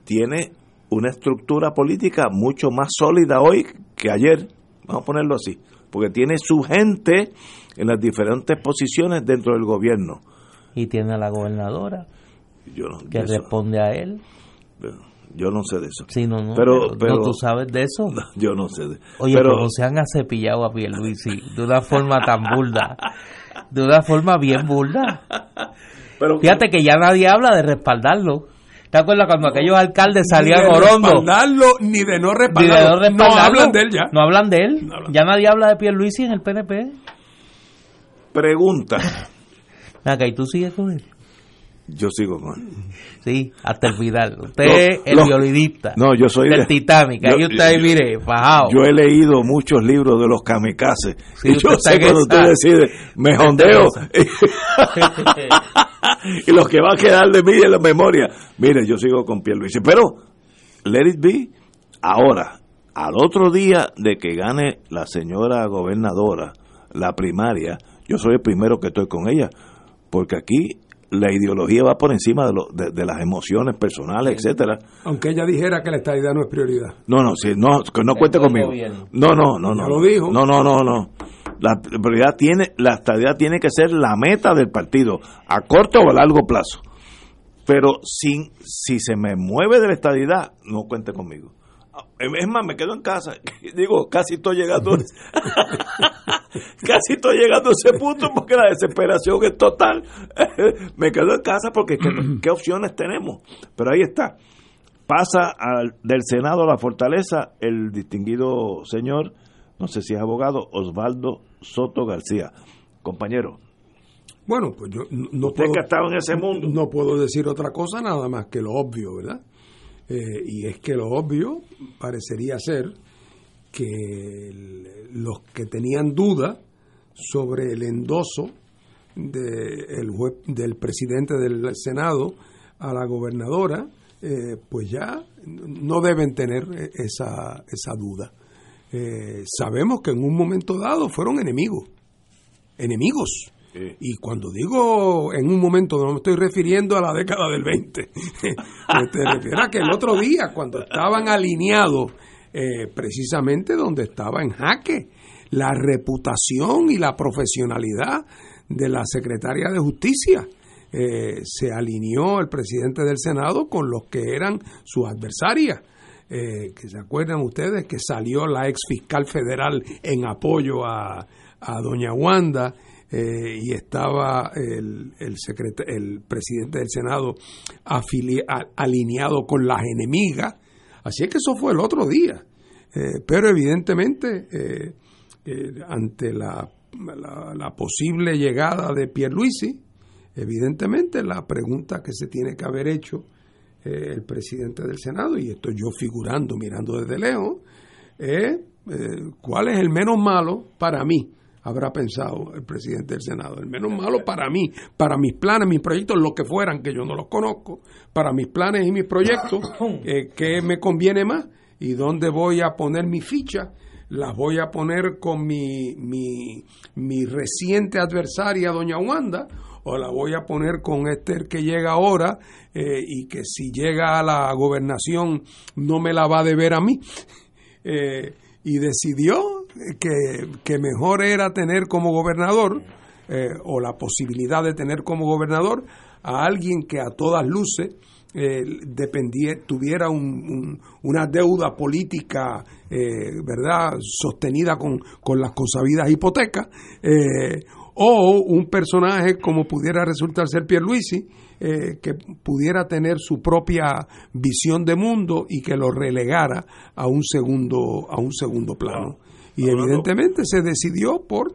tiene una estructura política mucho más sólida hoy que ayer, vamos a ponerlo así, porque tiene su gente en las diferentes posiciones dentro del gobierno. Y tiene a la gobernadora Yo no, que eso- responde a él. yo no sé de eso. Sí, no, no. Pero- pero- tú sabes de eso. Yo no sé. de- Oye, pero cómo se han acepillado a Pierluisi de una forma tan burda. De una forma bien burda. pero Fíjate que ya nadie habla de respaldarlo. ¿Te acuerdas cuando aquellos alcaldes salían ni de orondo? respaldarlo, ni de no Ni de respaldarlo. no respaldarlo. No hablan de él ya. No hablan de él. No hablan. Ya nadie habla de Pierluisi en el PNP. pregunta. Acá, ¿y tú sigues con él? Yo sigo con. Sí, hasta el final. Usted es el violinista No, yo soy del de- Titanic. Ahí yo- usted ahí, mire, bajado. Yo he leído muchos libros de los kamikazes. Sí, y yo sé cuando usted decide, me jondeo. y lo que va a quedar de mí en la memoria. Mire, yo sigo con Pierluisi. Pero, let it be, ahora, al otro día de que gane la señora gobernadora la primaria, yo soy el primero que estoy con ella. Porque aquí la ideología va por encima de, lo- de, de las emociones personales, etcétera. Aunque ella dijera que la estadidad no es prioridad. No, no, sí, no, que no cuente conmigo. No, no, no, no. Ya lo dijo. No, no, no, no. La prioridad tiene, la estabilidad tiene que ser la meta del partido, a corto o a largo plazo. Pero sin, si se me mueve de la estabilidad, no cuente conmigo. Es más, me quedo en casa. Digo, casi estoy llegando. casi estoy llegando a ese punto porque la desesperación es total. me quedo en casa porque ¿qué, qué opciones tenemos? Pero ahí está pasa al, del Senado a la fortaleza el distinguido señor, no sé si es abogado, Osvaldo Soto García. Compañero, Bueno, pues yo no, no puedo, que en ese mundo, no puedo decir otra cosa nada más que lo obvio, ¿verdad? Eh, y es que lo obvio parecería ser que los que tenían duda sobre el endoso de del presidente del Senado a la gobernadora, eh, pues ya no deben tener esa, esa duda. Eh, sabemos que en un momento dado fueron enemigos, enemigos. Y cuando digo en un momento, no me estoy refiriendo a la década del 20, te refieres a que el otro día, cuando estaban alineados eh, precisamente donde estaba en jaque la reputación y la profesionalidad de la secretaria de Justicia. Eh, se alineó el presidente del Senado con los que eran sus adversarias. Eh, que se acuerdan ustedes que salió la ex fiscal federal en apoyo a, a doña Wanda eh, y estaba el, el, el presidente del Senado alineado con las enemigas. Así es que eso fue el otro día. pero evidentemente, ante la la, posible llegada de Pierluisi, evidentemente la pregunta que se tiene que haber hecho eh, el presidente del Senado, y estoy yo figurando, mirando desde lejos, es eh, cuál es el menos malo para mí, habrá pensado el presidente del Senado. El menos malo para mí, para mis planes, mis proyectos, lo que fueran, que yo no los conozco, para mis planes y mis proyectos, eh, ¿qué me conviene más? ¿Y dónde voy a poner mi ficha? las voy a poner con mi, mi, mi reciente adversaria, doña Wanda, o la voy a poner con Esther que llega ahora eh, y que si llega a la gobernación no me la va a deber a mí. Eh, y decidió que, mejor era tener como gobernador, eh, o la posibilidad de tener como gobernador, a alguien que a todas luces eh, tuviera una deuda política, eh, ¿verdad?, sostenida con, con las consabidas hipotecas, eh, o un personaje como pudiera resultar ser Pierluisi, eh, que pudiera tener su propia visión de mundo y que lo relegara a un segundo, a un segundo plano. Y evidentemente se decidió por,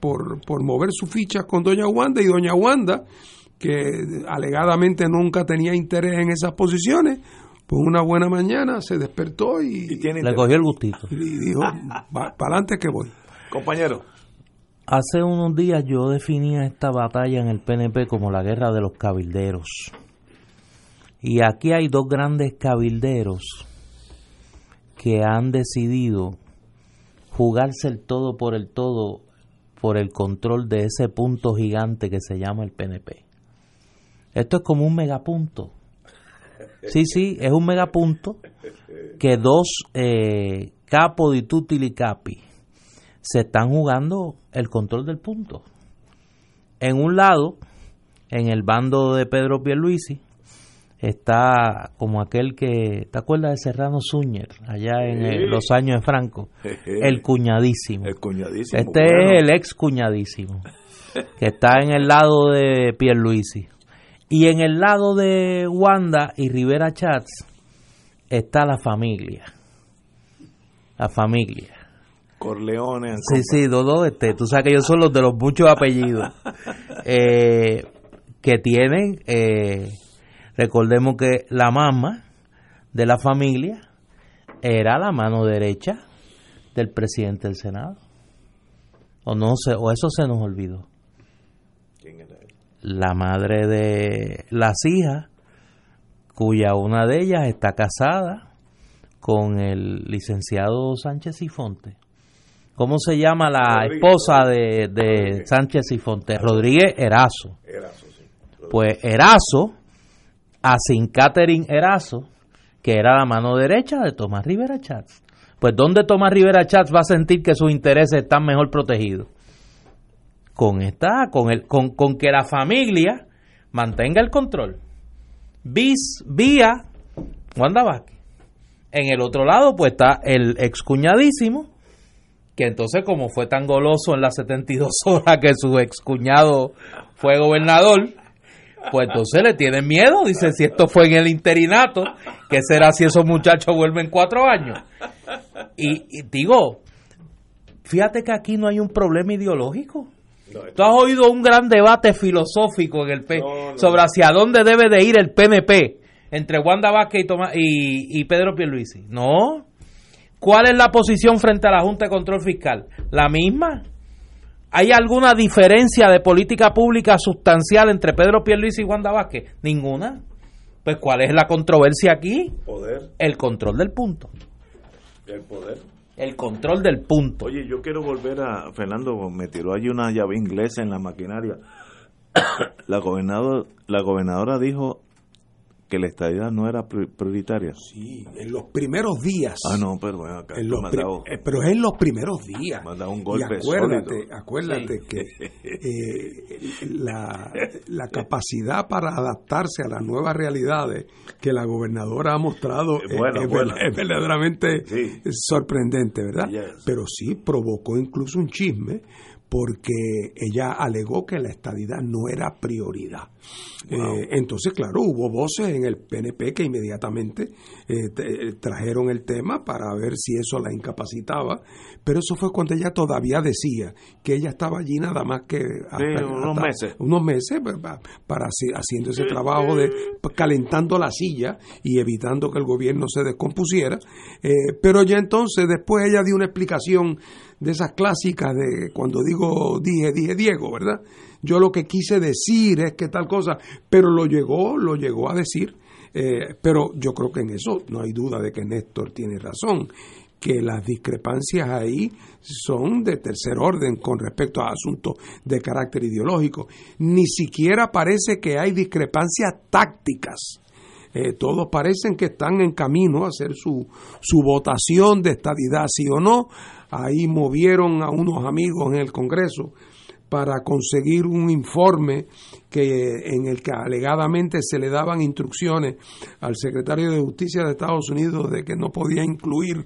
por, por mover su ficha con Doña Wanda y Doña Wanda que alegadamente nunca tenía interés en esas posiciones, pues una buena mañana se despertó y, le cogió el gustito. Y dijo, para adelante que voy. Compañero. Hace unos días yo definía esta batalla en el PNP como la guerra de los cabilderos. Y aquí hay dos grandes cabilderos que han decidido jugarse el todo por el todo por el control de ese punto gigante que se llama el PNP. Esto es como un megapunto. Sí, sí, es un megapunto que dos eh, capo tutti capi se están jugando el control del punto. En un lado, en el bando de Pedro Pierluisi, está como aquel que, ¿te acuerdas de Serrano Zúñer, allá en los años de Franco? El cuñadísimo. El cuñadísimo. Este es el ex cuñadísimo, que está en el lado de Pierluisi. Y en el lado de Wanda y Rivera Chats está la familia. La familia. Corleone. Sí, sí, dos, este, tú sabes que ellos son los de los muchos apellidos. Eh, que tienen, eh, recordemos que la mamá de la familia era la mano derecha del presidente del Senado. O no sé, o eso se nos olvidó la madre de las hijas, cuya una de ellas está casada con el licenciado Sánchez y Fonte. ¿Cómo se llama la esposa de, de Sánchez y Fonte? Rodríguez Erazo. Pues Erazo, a Sin Catherine Erazo, que era la mano derecha de Tomás Rivera Chats. Pues ¿dónde Tomás Rivera Chats va a sentir que sus intereses están mejor protegidos? con esta, con el, con, con que la familia mantenga el control. Bis, vía Wanda Vázquez. En el otro lado, pues está el excuñadísimo, que entonces, como fue tan goloso en las 72 horas que su excuñado fue gobernador, pues entonces le tienen miedo. Dice, si esto fue en el interinato, ¿qué será si esos muchachos vuelven cuatro años? Y, y digo, fíjate que aquí no hay un problema ideológico. Tú has oído un gran debate filosófico en el P sobre hacia dónde debe de ir el PNP entre Wanda Vázquez y, y, Pedro Pierluisi. No. ¿Cuál es la posición frente a la Junta de Control Fiscal? La misma. ¿Hay alguna diferencia de política pública sustancial entre Pedro Pierluisi y Wanda Vázquez? Ninguna. Pues ¿cuál es la controversia aquí? Poder. El control del punto. El poder. El control del punto. Oye, yo quiero volver a Fernando, me tiró allí una llave inglesa en la maquinaria. la gobernadora, la gobernadora dijo que la estadidad no era prioritaria. Sí, en los primeros días. Ah, no, pero bueno, acá en los eh, pero es en los primeros días. Me un golpe y acuérdate, acuérdate que eh, la, la, capacidad para adaptarse a las nuevas realidades que la gobernadora ha mostrado es, verdaderamente sorprendente, ¿verdad? Pero sí provocó incluso un chisme porque ella alegó que la estadidad no era prioridad. Eh, entonces, claro, hubo voces en el PNP que inmediatamente eh, eh, trajeron el tema para ver si eso la incapacitaba, pero eso fue cuando ella todavía decía que ella estaba allí nada más que unos meses. Unos meses pues, para, haciendo ese trabajo de calentando la silla y evitando que el gobierno se descompusiera. pero ya entonces, después ella dio una explicación de esas clásicas de cuando digo dije, dije Diego, ¿verdad? Yo lo que quise decir es que tal cosa, pero lo llegó, lo llegó a decir. Eh, pero yo creo que en eso no hay duda de que Néstor tiene razón, que las discrepancias ahí son de tercer orden con respecto a asuntos de carácter ideológico. Ni siquiera parece que hay discrepancias tácticas. Eh, todos parecen que están en camino a hacer su, su votación de estadidad, sí o no, ahí movieron a unos amigos en el Congreso para conseguir un informe que en el que alegadamente se le daban instrucciones al secretario de Justicia de Estados Unidos de que no podía incluir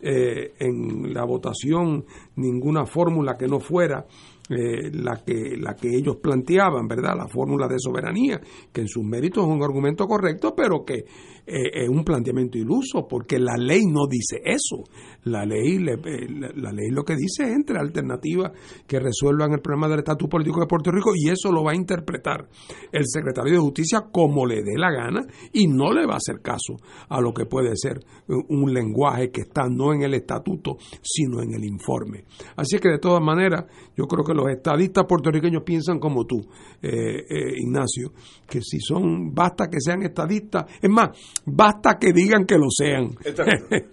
eh, en la votación ninguna fórmula que no fuera eh, la, que, la que ellos planteaban, ¿verdad? La fórmula de soberanía, que en sus méritos es un argumento correcto, pero que eh, es un planteamiento iluso, porque la ley no dice eso. La ley, eh, la, ley lo que dice es entre alternativas que resuelvan el problema del estatus político de Puerto Rico y eso lo va a interpretar el secretario de Justicia como le dé la gana y no le va a hacer caso a lo que puede ser un lenguaje que está no en el estatuto, sino en el informe. Así que de todas maneras, yo creo que los estadistas puertorriqueños piensan como tú, eh, Ignacio, que si son, basta que sean estadistas, es más, basta que digan que lo sean.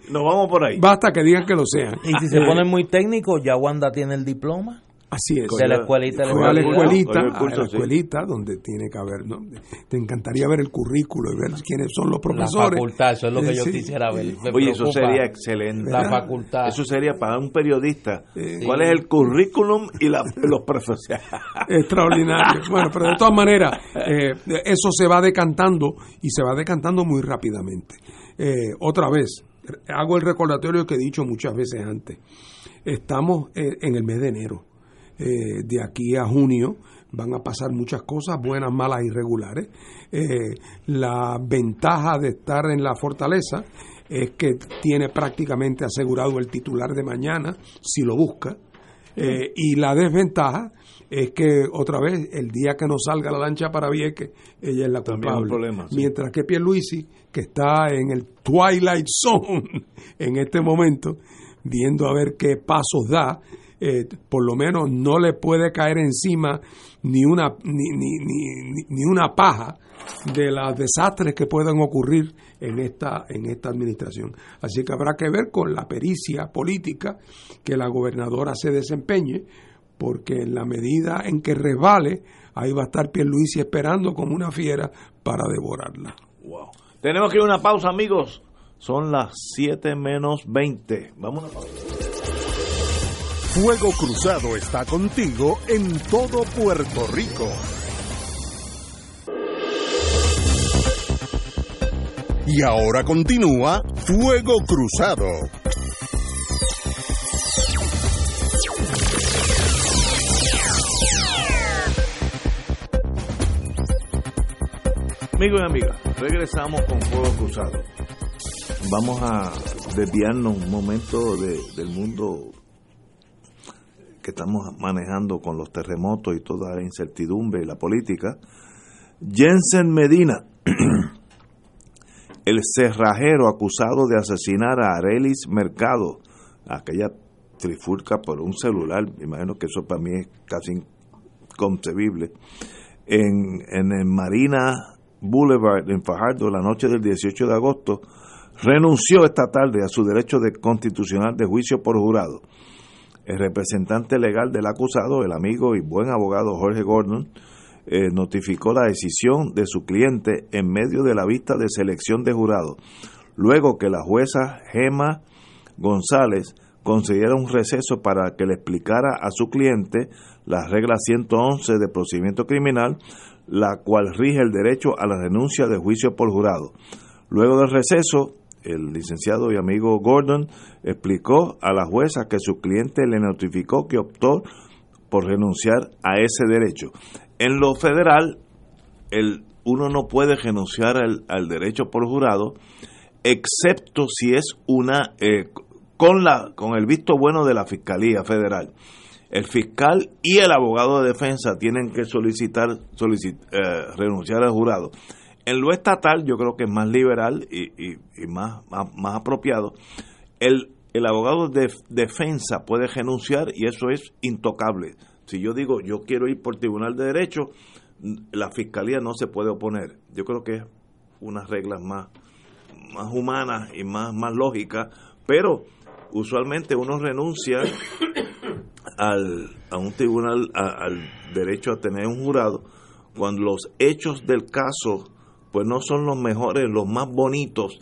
Nos vamos por ahí. Basta que digan que lo sean. Y si se eh, ponen muy técnicos, ya Wanda tiene el diploma. Así es. De la escuelita. Fue a la escuelita, a la escuelita donde tiene que haber, ¿no? Te encantaría ver el currículo y ver quiénes son los profesores. La facultad, eso es lo que yo quisiera ver. Oye, eso sería excelente. La facultad. Eso sería para un periodista. ¿Cuál es el currículum y los profesores? Extraordinario. Bueno, pero de todas maneras, eh, eso se va decantando y se va decantando muy rápidamente. Eh, otra vez, hago el recordatorio que he dicho muchas veces antes. Estamos eh, en el mes de enero eh, de aquí a junio van a pasar muchas cosas, buenas, malas, irregulares. Eh, la ventaja de estar en la fortaleza es que tiene prácticamente asegurado el titular de mañana, si lo busca. Eh, y la desventaja es que otra vez el día que no salga la lancha para Vieques, ella es la culpable. Problema, Mientras que Pierluisi, que está en el twilight zone en este momento, viendo a ver qué pasos da, eh, por lo menos no le puede caer encima ni una, ni, ni, ni, ni una paja de los desastres que puedan ocurrir en esta, en esta administración. Así que habrá que ver con la pericia política que la gobernadora se desempeñe, porque en la medida en que resbale, ahí va a estar Pierluisi esperando como una fiera para devorarla. Tenemos que ir a una pausa, amigos. Son las 7 menos 20. Vamos a una pausa. Fuego Cruzado está contigo en todo Puerto Rico. Y ahora continúa Fuego Cruzado. Amigos y amigas, regresamos con Fuego Cruzado. Vamos a desviarnos un momento del mundo estamos manejando con los terremotos y toda la incertidumbre y la política, Jensen Medina, el cerrajero acusado de asesinar a Arelis Mercado, aquella trifulca por un celular, imagino que eso para mí es casi inconcebible, en, en el Marina Boulevard en Fajardo la noche del 18 de agosto, renunció esta tarde a su derecho de constitucional de juicio por jurado. El representante legal del acusado, el amigo y buen abogado Jorge Gordon, eh, notificó la decisión de su cliente en medio de la vista de selección de jurado, luego que la jueza Gema González concediera un receso para que le explicara a su cliente la regla 111 de procedimiento criminal, la cual rige el derecho a la renuncia de juicio por jurado. Luego del receso, el licenciado y amigo Gordon explicó a la jueza que su cliente le notificó que optó por renunciar a ese derecho. En lo federal, el, uno no puede renunciar al, derecho por jurado, excepto si es una eh, con la con el visto bueno de la fiscalía federal. El fiscal y el abogado de defensa tienen que solicitar, eh, renunciar al jurado. En lo estatal yo creo que es más liberal y, más, más, apropiado. El, el abogado de defensa puede renunciar y eso es intocable. Si yo digo yo quiero ir por tribunal de derecho, la fiscalía no se puede oponer. Yo creo que es unas reglas más, más humanas y más, más lógicas, pero usualmente uno renuncia al, a un tribunal, al derecho a tener un jurado, cuando los hechos del caso pues no son los mejores, los más bonitos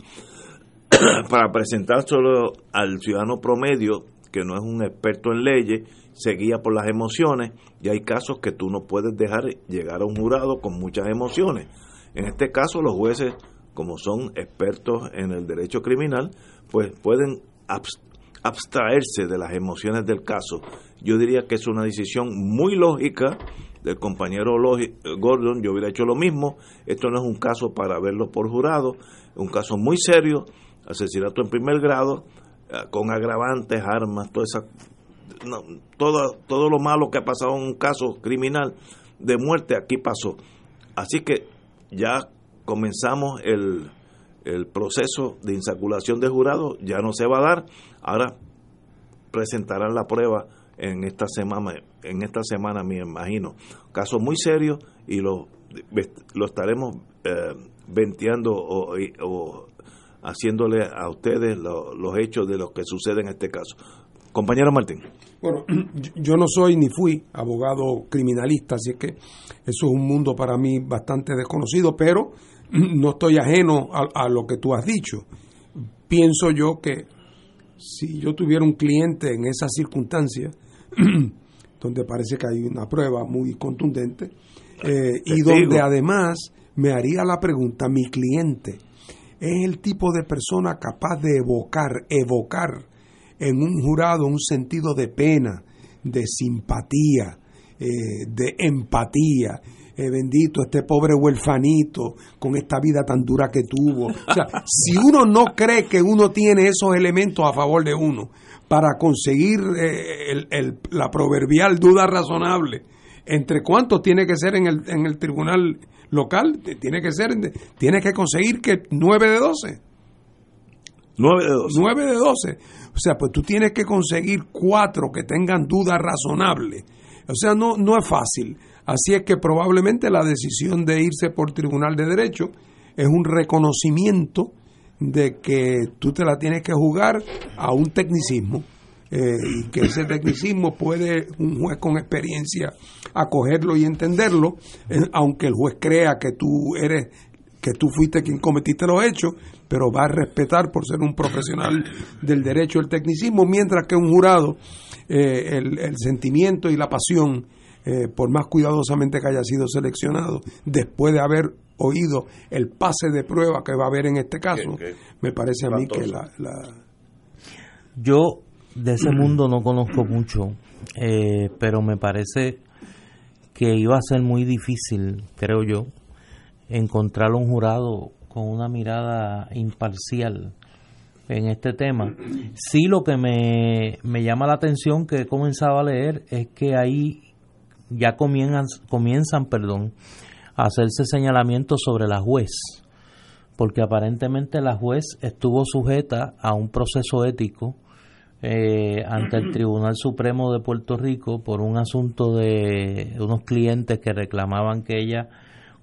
para presentárselo al ciudadano promedio que no es un experto en leyes, se guía por las emociones y hay casos que tú no puedes dejar llegar a un jurado con muchas emociones. En este caso los jueces, como son expertos en el derecho criminal, pues pueden abstraerse de las emociones del caso. Yo diría que es una decisión muy lógica del compañero Gordon, yo hubiera hecho lo mismo. Esto no es un caso para verlo por jurado, es un caso muy serio, asesinato en primer grado, eh, con agravantes, armas, toda esa, todo, todo lo malo que ha pasado en un caso criminal de muerte aquí pasó. Así que ya comenzamos el, el proceso de insaculación de jurado, ya no se va a dar, ahora presentarán la prueba en esta semana, en esta semana me imagino. Caso muy serio y lo, lo estaremos eh, venteando o, haciéndole a ustedes los hechos de lo que sucede en este caso. Compañero Martín. Bueno, yo no soy ni fui abogado criminalista, así que eso es un mundo para mí bastante desconocido, pero no estoy ajeno a, a lo que tú has dicho. Pienso yo que si yo tuviera un cliente en esa circunstancia, donde parece que hay una prueba muy contundente, eh, y donde además me haría la pregunta, mi cliente es el tipo de persona capaz de evocar, evocar en un jurado un sentido de pena, de simpatía, eh, de empatía, eh, bendito, este pobre huerfanito con esta vida tan dura que tuvo. O sea, si uno no cree que uno tiene esos elementos a favor de uno para conseguir eh, el, la proverbial duda razonable, entre cuántos tiene que ser en el, en el tribunal local, tiene que ser, tiene que conseguir que 9 de 12. 9 de 12. 9 de 12. O sea, pues tú tienes que conseguir cuatro que tengan duda razonable. O sea, no, no es fácil. Así es que probablemente la decisión de irse por Tribunal de Derecho es un reconocimiento de que tú te la tienes que jugar a un tecnicismo eh, y que ese tecnicismo puede un juez con experiencia acogerlo y entenderlo, eh, aunque el juez crea que tú eres que tú fuiste quien cometiste los hechos, pero va a respetar por ser un profesional del derecho el tecnicismo, mientras que un jurado eh, el, el, sentimiento y la pasión por más cuidadosamente que haya sido seleccionado, después de haber oído el pase de prueba que va a haber en este caso, me parece a mí que la, Yo de ese mundo no conozco mucho, eh, pero me parece que iba a ser muy difícil, creo yo, encontrar un jurado con una mirada imparcial en este tema. Sí lo que me, me llama la atención que he comenzado a leer es que hay ya comienzan, comienzan perdón, hacerse señalamientos sobre la juez, porque aparentemente la juez estuvo sujeta a un proceso ético eh, ante el Tribunal Supremo de Puerto Rico por un asunto de unos clientes que reclamaban que ella,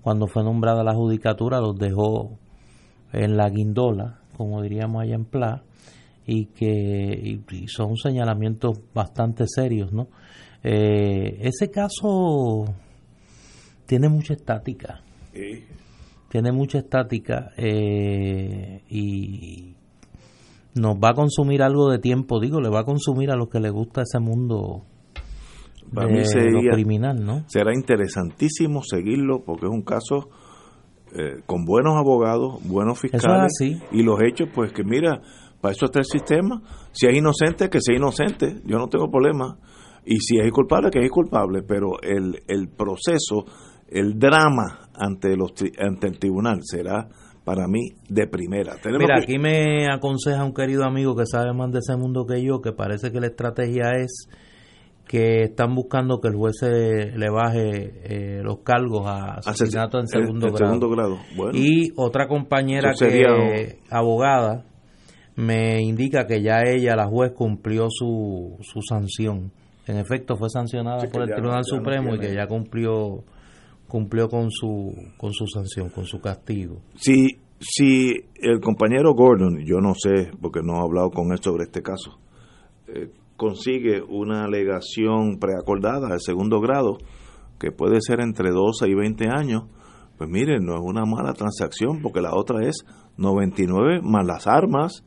cuando fue nombrada a la judicatura, los dejó en la guindola, como diríamos allá en Pla, y que y son señalamientos bastante serios, ¿no? Eh, ese caso tiene mucha estática. Tiene mucha estática eh, y nos va a consumir algo de tiempo, digo, le va a consumir a los que les gusta ese mundo de lo criminal, ¿no? Será interesantísimo seguirlo porque es un caso eh, con buenos abogados, buenos fiscales y los hechos, pues que mira, para eso está el sistema. Si es inocente, que sea inocente, yo no tengo problema. Y si es culpable, que es culpable, pero el, el proceso, el drama ante, los, ante el tribunal será para mí de primera. Mira, aquí me aconseja un querido amigo que sabe más de ese mundo que yo, que parece que la estrategia es que están buscando que el juez le baje eh, los cargos a asesinato en segundo, grado. Y otra compañera que abogada me indica que ya ella, la juez, cumplió su, su sanción. En efecto, fue sancionada por el Tribunal Supremo y que ya cumplió cumplió con su con su sanción, con su castigo. Si si el compañero Gordon, yo no sé porque no he hablado con él sobre este caso, eh, consigue una alegación preacordada de segundo grado que puede ser entre 12 y 20 años, pues miren, no es una mala transacción porque la otra es 99 más las armas.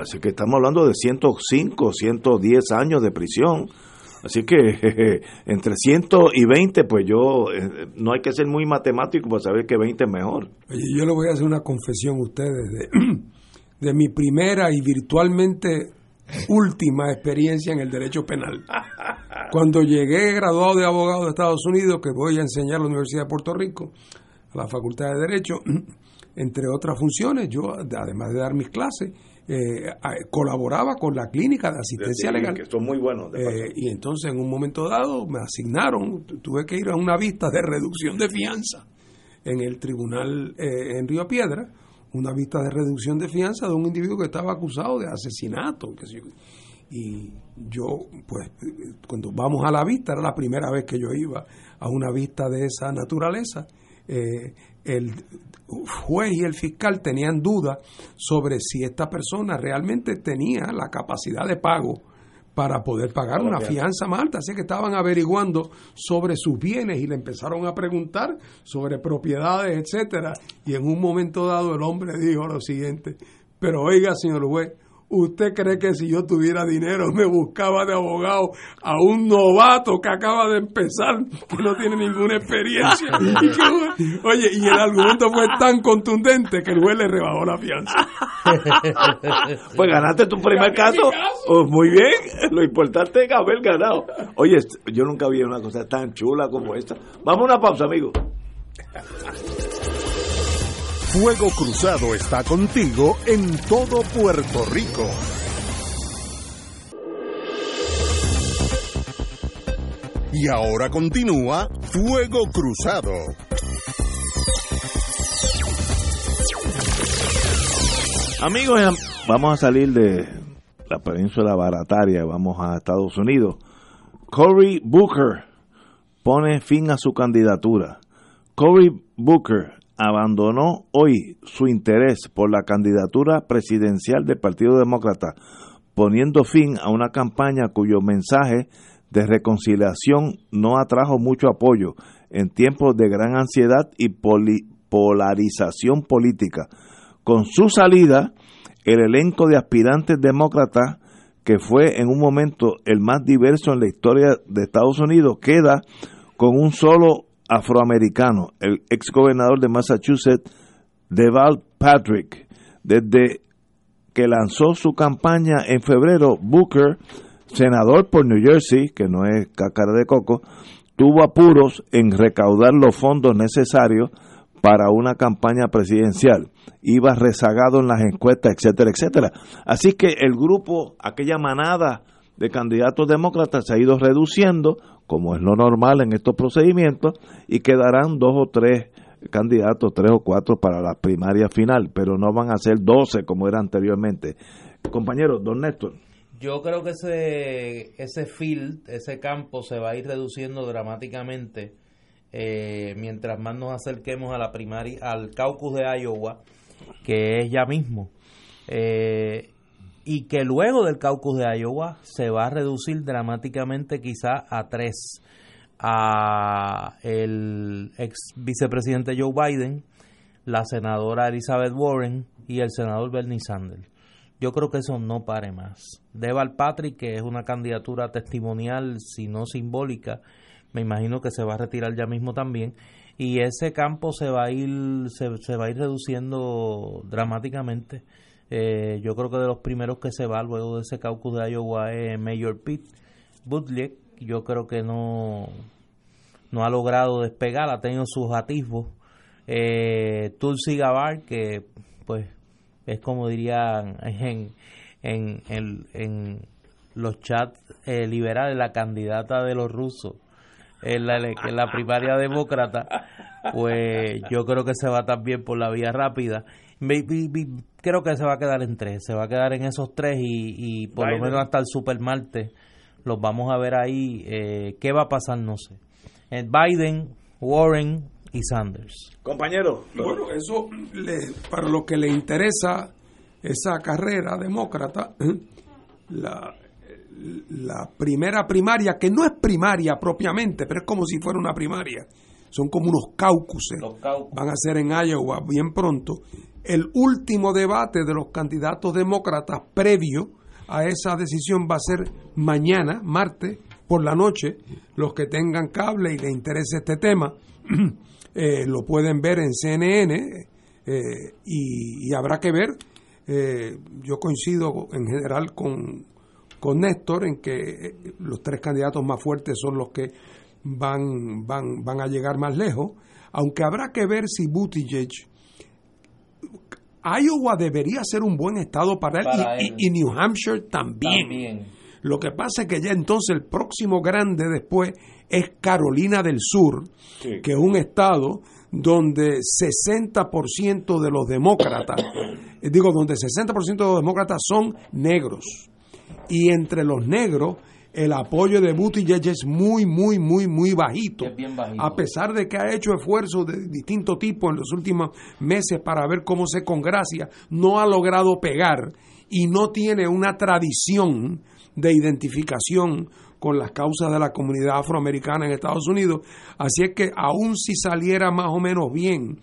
Así que estamos hablando de 105, 110 años de prisión Así que entre 100 y 20, pues yo, eh, no hay que ser muy matemático para saber que 20 es mejor. Oye, yo le voy a hacer una confesión a ustedes de, de mi primera y virtualmente última experiencia en el derecho penal. Cuando llegué graduado de abogado de Estados Unidos, que voy a enseñar a la Universidad de Puerto Rico, a la Facultad de Derecho, entre otras funciones, yo, además de dar mis clases, eh, colaboraba con la clínica de asistencia legal. Que son muy buenos. Eh, y entonces en un momento dado me asignaron, tuve que ir a una vista de reducción de fianza en el tribunal eh, en Río Piedra, una vista de reducción de fianza de un individuo que estaba acusado de asesinato. y yo, pues, cuando vamos a la vista, era la primera vez que yo iba a una vista de esa naturaleza. Eh, el juez y el fiscal tenían dudas sobre si esta persona realmente tenía la capacidad de pago para poder pagar una fianza más alta. Así que estaban averiguando sobre sus bienes y le empezaron a preguntar sobre propiedades, etcétera. Y en un momento dado el hombre dijo lo siguiente, pero oiga, señor juez, ¿Usted cree que si yo tuviera dinero me buscaba de abogado a un novato que acaba de empezar, que no tiene ninguna experiencia? oye, y el argumento fue tan contundente que el juez le rebajó la fianza. Pues ganaste tu primer caso. Oh, muy bien, lo importante es haber ganado. Oye, yo nunca vi una cosa tan chula como esta. Vamos a una pausa, amigo. Fuego Cruzado está contigo en todo Puerto Rico. Y ahora continúa Fuego Cruzado. Amigos, vamos a salir de la península barataria, vamos a Estados Unidos. Cory Booker pone fin a su candidatura. Cory Booker abandonó hoy su interés por la candidatura presidencial del Partido Demócrata, poniendo fin a una campaña cuyo mensaje de reconciliación no atrajo mucho apoyo en tiempos de gran ansiedad y polarización política. Con su salida, el elenco de aspirantes demócratas, que fue en un momento el más diverso en la historia de Estados Unidos, queda con un solo afroamericano, el ex gobernador de Massachusetts, Deval Patrick. Desde que lanzó su campaña en febrero, Booker, senador por New Jersey, que no es cácara de coco, tuvo apuros en recaudar los fondos necesarios para una campaña presidencial. Iba rezagado en las encuestas, etcétera, etcétera. Así que el grupo, aquella manada de candidatos demócratas se ha ido reduciendo como es lo normal en estos procedimientos, y quedarán dos o tres candidatos, tres o cuatro para la primaria final, pero no van a ser doce como era anteriormente. Compañero, don Néstor. Yo creo que ese, ese field, ese campo se va a ir reduciendo dramáticamente eh, mientras más nos acerquemos a la primaria, al caucus de Iowa, que es ya mismo. Eh, y que luego del caucus de Iowa se va a reducir dramáticamente quizá a tres a el ex vicepresidente Joe Biden, la senadora Elizabeth Warren y el senador Bernie Sanders. Yo creo que eso no pare más. Deval Patrick, que es una candidatura testimonial, si no simbólica, me imagino que se va a retirar ya mismo también. Y ese campo se va a ir, se, se va a ir reduciendo dramáticamente. Eh, yo creo que de los primeros que se va luego de ese caucus de Iowa es Mayor Pete Buttigieg. Yo creo que no, no ha logrado despegar, ha tenido sus atisbos. Eh, Tulsi Gabbard, que pues es como dirían en, en, en, los chats eh, liberales, la candidata de los rusos en la, en la primaria demócrata, pues yo creo que se va también por la vía rápida creo que se va a quedar en tres, se va a quedar en esos tres y, por lo menos hasta el super martes los vamos a ver ahí. Eh, ¿Qué va a pasar? No sé. Eh, Biden, Warren y Sanders. Compañero. Bueno, eso para lo que le interesa esa carrera demócrata, la, la primera primaria, que no es primaria propiamente, pero es como si fuera una primaria. Son como unos caucuses. Van a ser en Iowa bien pronto el último debate de los candidatos demócratas previo a esa decisión va a ser mañana, martes, por la noche. Los que tengan cable y les interese este tema eh, lo pueden ver en CNN eh, y, habrá que ver. Eh, yo coincido en general con, con Néstor en que los tres candidatos más fuertes son los que van, van, van a llegar más lejos, aunque habrá que ver si Buttigieg Iowa debería ser un buen estado para, él, y, New Hampshire también. Lo que pasa es que ya entonces el próximo grande después es Carolina del Sur, que es un estado donde 60% de los demócratas, digo, donde 60% de los demócratas son negros. Y entre los negros el apoyo de Buttigieg es muy, muy, muy, muy bajito, A pesar de que ha hecho esfuerzos de distinto tipo en los últimos meses para ver cómo se congracia, no ha logrado pegar y no tiene una tradición de identificación con las causas de la comunidad afroamericana en Estados Unidos. Así es que aun si saliera más o menos bien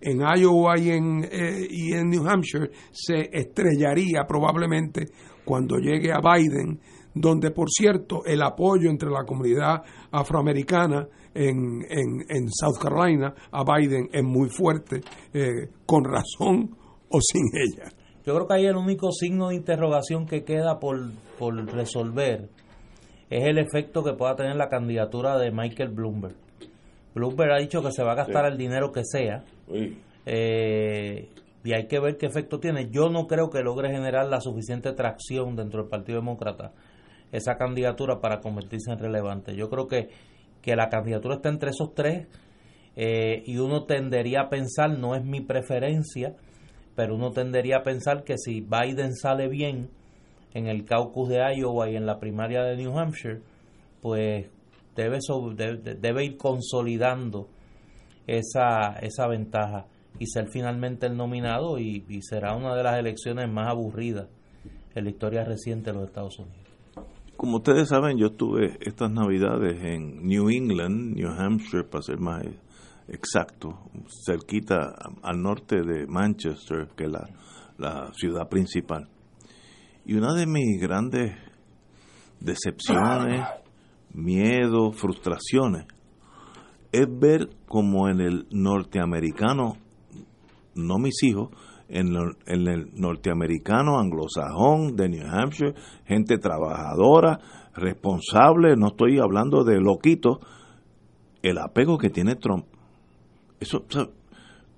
en Iowa y en, eh, y en New Hampshire, se estrellaría probablemente cuando llegue a Biden donde por cierto el apoyo entre la comunidad afroamericana en, en, South Carolina a Biden es muy fuerte, eh, con razón o sin ella. Yo creo que ahí el único signo de interrogación que queda por, por resolver es el efecto que pueda tener la candidatura de Michael Bloomberg. Bloomberg ha dicho que se va a gastar el dinero que sea. Eh, y hay que ver qué efecto tiene. Yo no creo que logre generar la suficiente tracción dentro del Partido Demócrata esa candidatura para convertirse en relevante. Yo creo que, que la candidatura está entre esos tres eh, y uno tendería a pensar, no es mi preferencia, pero uno tendería a pensar que si Biden sale bien en el caucus de Iowa y en la primaria de New Hampshire, pues debe, debe, ir consolidando esa, esa ventaja y ser finalmente el nominado y será una de las elecciones más aburridas en la historia reciente de los Estados Unidos. Como ustedes saben, yo estuve estas navidades en New England, New Hampshire, para ser más exacto, cerquita al norte de Manchester, que es la, la ciudad principal. Y una de mis grandes decepciones, miedo, frustraciones, es ver como en el norteamericano, no mis hijos, en, el norteamericano anglosajón de New Hampshire, gente trabajadora, responsable, no estoy hablando de loquitos, el apego que tiene Trump. Eso,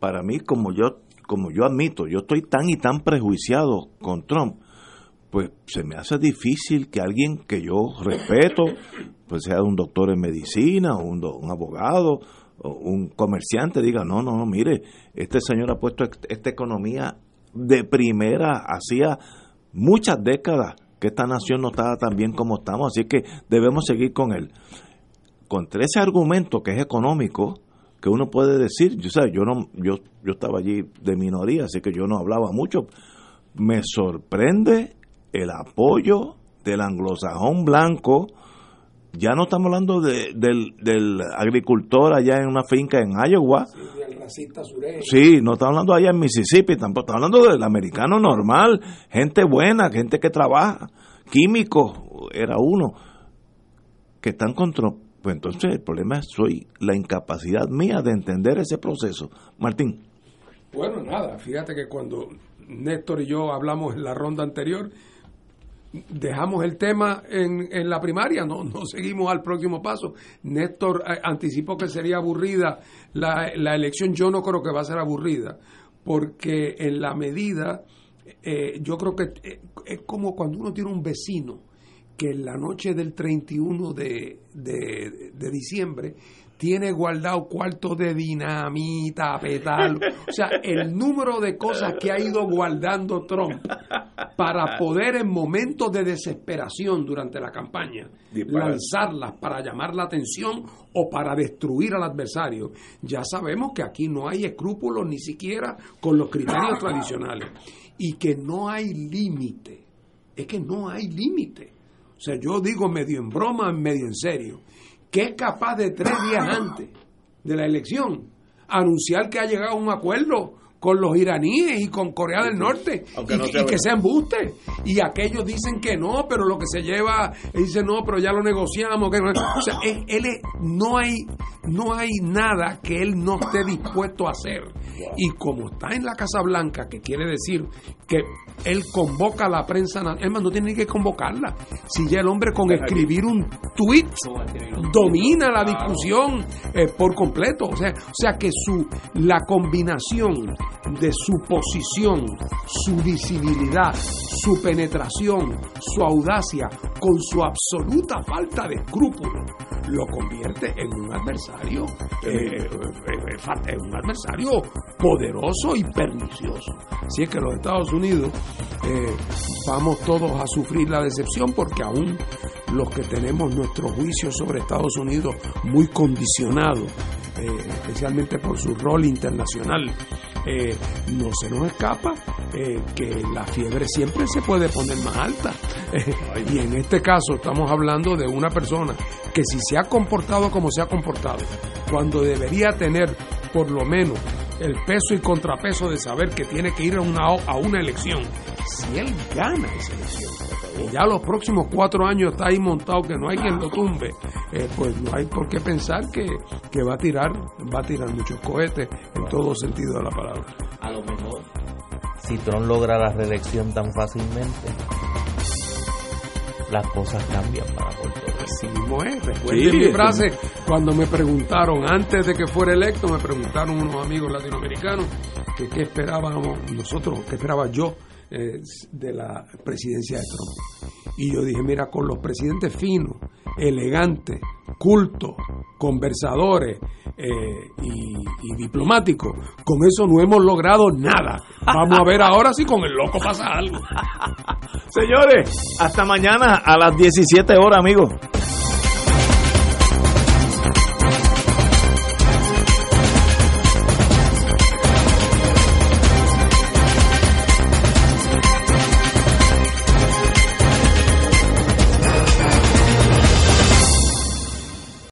para mí, como yo, como yo admito, yo estoy tan y tan prejuiciado con Trump, pues se me hace difícil que alguien que yo respeto, pues sea un doctor en medicina, un abogado, un comerciante diga, no, no, no, mire, este señor ha puesto esta economía de primera, hacía muchas décadas que esta nación no estaba tan bien como estamos, así que debemos seguir con él. Contra ese argumento que es económico, que uno puede decir, yo, sé, yo, no, yo, yo estaba allí de minoría, así que yo no hablaba mucho, me sorprende el apoyo del anglosajón blanco, ya no estamos hablando de, del, del, agricultor allá en una finca en Iowa. Sí, no estamos hablando allá en Mississippi, tampoco estamos hablando del americano normal, gente buena, gente que trabaja, químicos, era uno, que están contra... Pues entonces el problema es soy la incapacidad mía de entender ese proceso. Martín. Bueno, nada, fíjate que cuando Néstor y yo hablamos en la ronda anterior, dejamos el tema en, en la primaria, no, no seguimos al próximo paso. Néstor eh, anticipó que sería aburrida la, la, elección, yo no creo que va a ser aburrida, porque en la medida, eh, yo creo que eh, es como cuando uno tiene un vecino que en la noche del 31 de, de, de diciembre tiene guardado cuartos de dinamita, petal. O sea, el número de cosas que ha ido guardando Trump para poder en momentos de desesperación durante la campaña lanzarlas para llamar la atención o para destruir al adversario. Ya sabemos que aquí no hay escrúpulos ni siquiera con los criterios tradicionales y que no hay límite. Es que no hay límite. O sea, yo digo medio en broma, medio en serio que es capaz de tres días antes de la elección anunciar que ha llegado a un acuerdo con los iraníes y con Corea del Norte y, que sea embuste. Y aquellos dicen que no pero lo que se lleva dice no pero ya lo negociamos que o sea él, no hay no hay nada que él no esté dispuesto a hacer. Y como está en la Casa Blanca que quiere decir que él convoca a la prensa él no tiene ni que convocarla. Si ya el hombre con escribir un tweet domina la discusión eh, por completo. O sea o sea que su la combinación de su posición, su visibilidad, su penetración, su audacia, con su absoluta falta de escrúpulos, lo convierte en un adversario, eh, eh, eh, un adversario poderoso y pernicioso. Así es que los Estados Unidos vamos todos a sufrir la decepción porque aún los que tenemos nuestro juicio sobre Estados Unidos muy condicionado, especialmente por su rol internacional, eh, no se nos escapa eh, que la fiebre siempre se puede poner más alta. y en este caso estamos hablando de una persona que si se ha comportado como se ha comportado, cuando debería tener por lo menos el peso y contrapeso de saber que tiene que ir a una, a una elección, si él gana esa elección, y ya los próximos cuatro años está ahí montado que no hay quien lo tumbe, eh, pues no hay por qué pensar que, que, va a tirar, va a tirar muchos cohetes en todo sentido de la palabra. A lo mejor, si Trump logra la reelección tan fácilmente, las cosas cambian para Puerto Rico. Así mismo es. Recuerden mi frase cuando me preguntaron, antes de que fuera electo, me preguntaron unos amigos latinoamericanos que qué esperábamos nosotros, qué esperaba yo eh, de la presidencia de Trump. Y yo dije, mira, con los presidentes finos, elegantes, cultos, conversadores eh, y, diplomáticos, con eso no hemos logrado nada. Vamos a ver ahora si con el loco pasa algo. Señores, hasta mañana a las 17 horas, amigos.